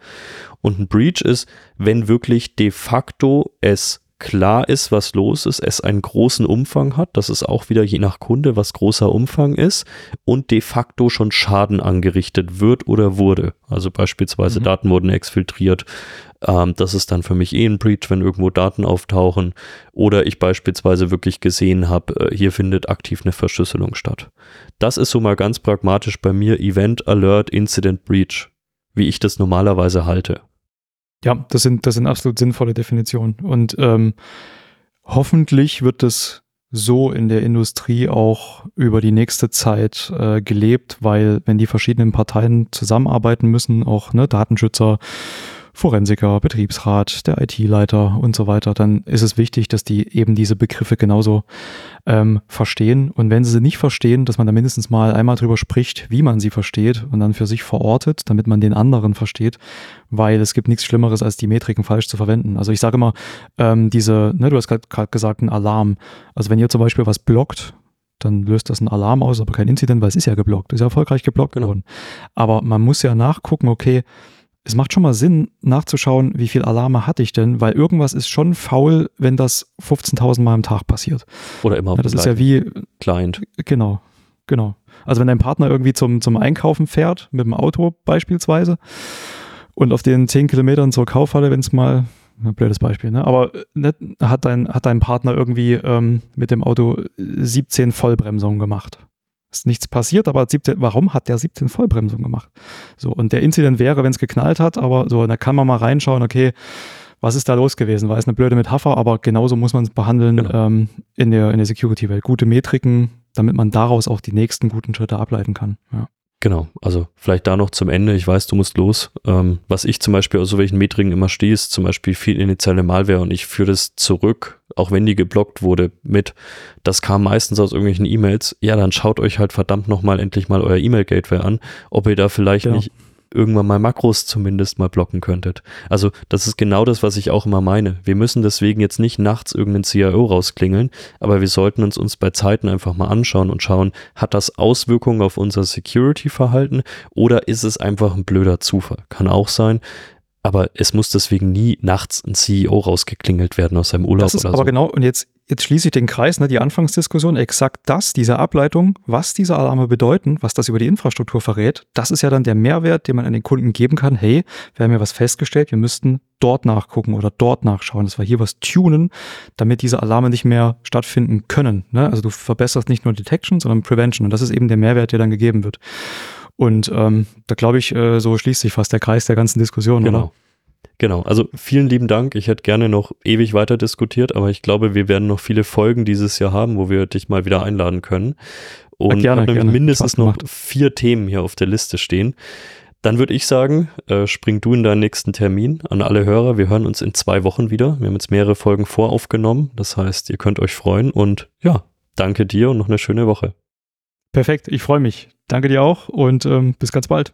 Und ein Breach ist, wenn wirklich de facto es klar ist, was los ist, es einen großen Umfang hat, das ist auch wieder je nach Kunde, was großer Umfang ist und de facto schon Schaden angerichtet wird oder wurde. Also beispielsweise mhm. Daten wurden exfiltriert. Ähm, das ist dann für mich eh ein Breach, wenn irgendwo Daten auftauchen oder ich beispielsweise wirklich gesehen habe, äh, hier findet aktiv eine Verschlüsselung statt. Das ist so mal ganz pragmatisch bei mir Event Alert Incident Breach, wie ich das normalerweise halte. Ja, das sind, das sind absolut sinnvolle Definitionen. Und ähm, hoffentlich wird es so in der Industrie auch über die nächste Zeit äh, gelebt, weil wenn die verschiedenen Parteien zusammenarbeiten müssen, auch ne, Datenschützer, Forensiker, Betriebsrat, der IT-Leiter und so weiter, dann ist es wichtig, dass die eben diese Begriffe genauso ähm, verstehen. Und wenn sie sie nicht verstehen, dass man da mindestens mal einmal drüber spricht, wie man sie versteht und dann für sich verortet, damit man den anderen versteht, weil es gibt nichts Schlimmeres, als die Metriken falsch zu verwenden. Also ich sage immer, ähm, diese, ne, du hast gerade gesagt, ein Alarm. Also wenn ihr zum Beispiel was blockt, dann löst das einen Alarm aus, aber kein Incident, weil es ist ja geblockt, ist ja erfolgreich geblockt genau. worden. Aber man muss ja nachgucken, okay, es macht schon mal Sinn, nachzuschauen, wie viel Alarme hatte ich denn, weil irgendwas ist schon faul, wenn das 15.000 Mal am Tag passiert. Oder immer. Ja, das ist ja wie Client. Genau, genau. Also wenn dein Partner irgendwie zum, zum Einkaufen fährt, mit dem Auto beispielsweise, und auf den 10 Kilometern zur Kaufhalle, wenn es mal ein blödes Beispiel, ne? aber ne, hat, dein, hat dein Partner irgendwie ähm, mit dem Auto 17 Vollbremsungen gemacht. Ist nichts passiert, aber 17, warum hat der 17 Vollbremsungen gemacht? So, und der Incident wäre, wenn es geknallt hat, aber so, da kann man mal reinschauen, okay, was ist da los gewesen? War es eine blöde Metapher, aber genauso muss man es behandeln genau. ähm, in der, in der Security-Welt. Gute Metriken, damit man daraus auch die nächsten guten Schritte ableiten kann. Ja. Genau, also vielleicht da noch zum Ende. Ich weiß, du musst los. Ähm, was ich zum Beispiel aus so welchen Metriken immer stehe, ist zum Beispiel viel initiale Malware und ich führe das zurück, auch wenn die geblockt wurde, mit. Das kam meistens aus irgendwelchen E-Mails. Ja, dann schaut euch halt verdammt nochmal endlich mal euer E-Mail-Gateway an, ob ihr da vielleicht ja. nicht irgendwann mal Makros zumindest mal blocken könntet. Also das ist genau das, was ich auch immer meine. Wir müssen deswegen jetzt nicht nachts irgendeinen CIO rausklingeln, aber wir sollten uns uns bei Zeiten einfach mal anschauen und schauen, hat das Auswirkungen auf unser Security-Verhalten oder ist es einfach ein blöder Zufall? Kann auch sein. Aber es muss deswegen nie nachts ein CEO rausgeklingelt werden aus seinem Urlaub. Das ist aber so. genau, und jetzt jetzt schließe ich den Kreis, ne, die Anfangsdiskussion, exakt das, diese Ableitung, was diese Alarme bedeuten, was das über die Infrastruktur verrät, das ist ja dann der Mehrwert, den man an den Kunden geben kann. Hey, wir haben ja was festgestellt, wir müssten dort nachgucken oder dort nachschauen, dass wir hier was tunen, damit diese Alarme nicht mehr stattfinden können. Ne? Also du verbesserst nicht nur Detection, sondern Prevention und das ist eben der Mehrwert, der dann gegeben wird. Und ähm, da glaube ich, äh, so schließt sich fast der Kreis der ganzen Diskussion, genau. oder? Genau, also vielen lieben Dank. Ich hätte gerne noch ewig weiter diskutiert, aber ich glaube, wir werden noch viele Folgen dieses Jahr haben, wo wir dich mal wieder einladen können. Und ja, gerne, gerne. mindestens noch vier Themen hier auf der Liste stehen. Dann würde ich sagen, äh, spring du in deinen nächsten Termin an alle Hörer. Wir hören uns in zwei Wochen wieder. Wir haben jetzt mehrere Folgen voraufgenommen. Das heißt, ihr könnt euch freuen und ja, danke dir und noch eine schöne Woche. Perfekt, ich freue mich. Danke dir auch und ähm, bis ganz bald.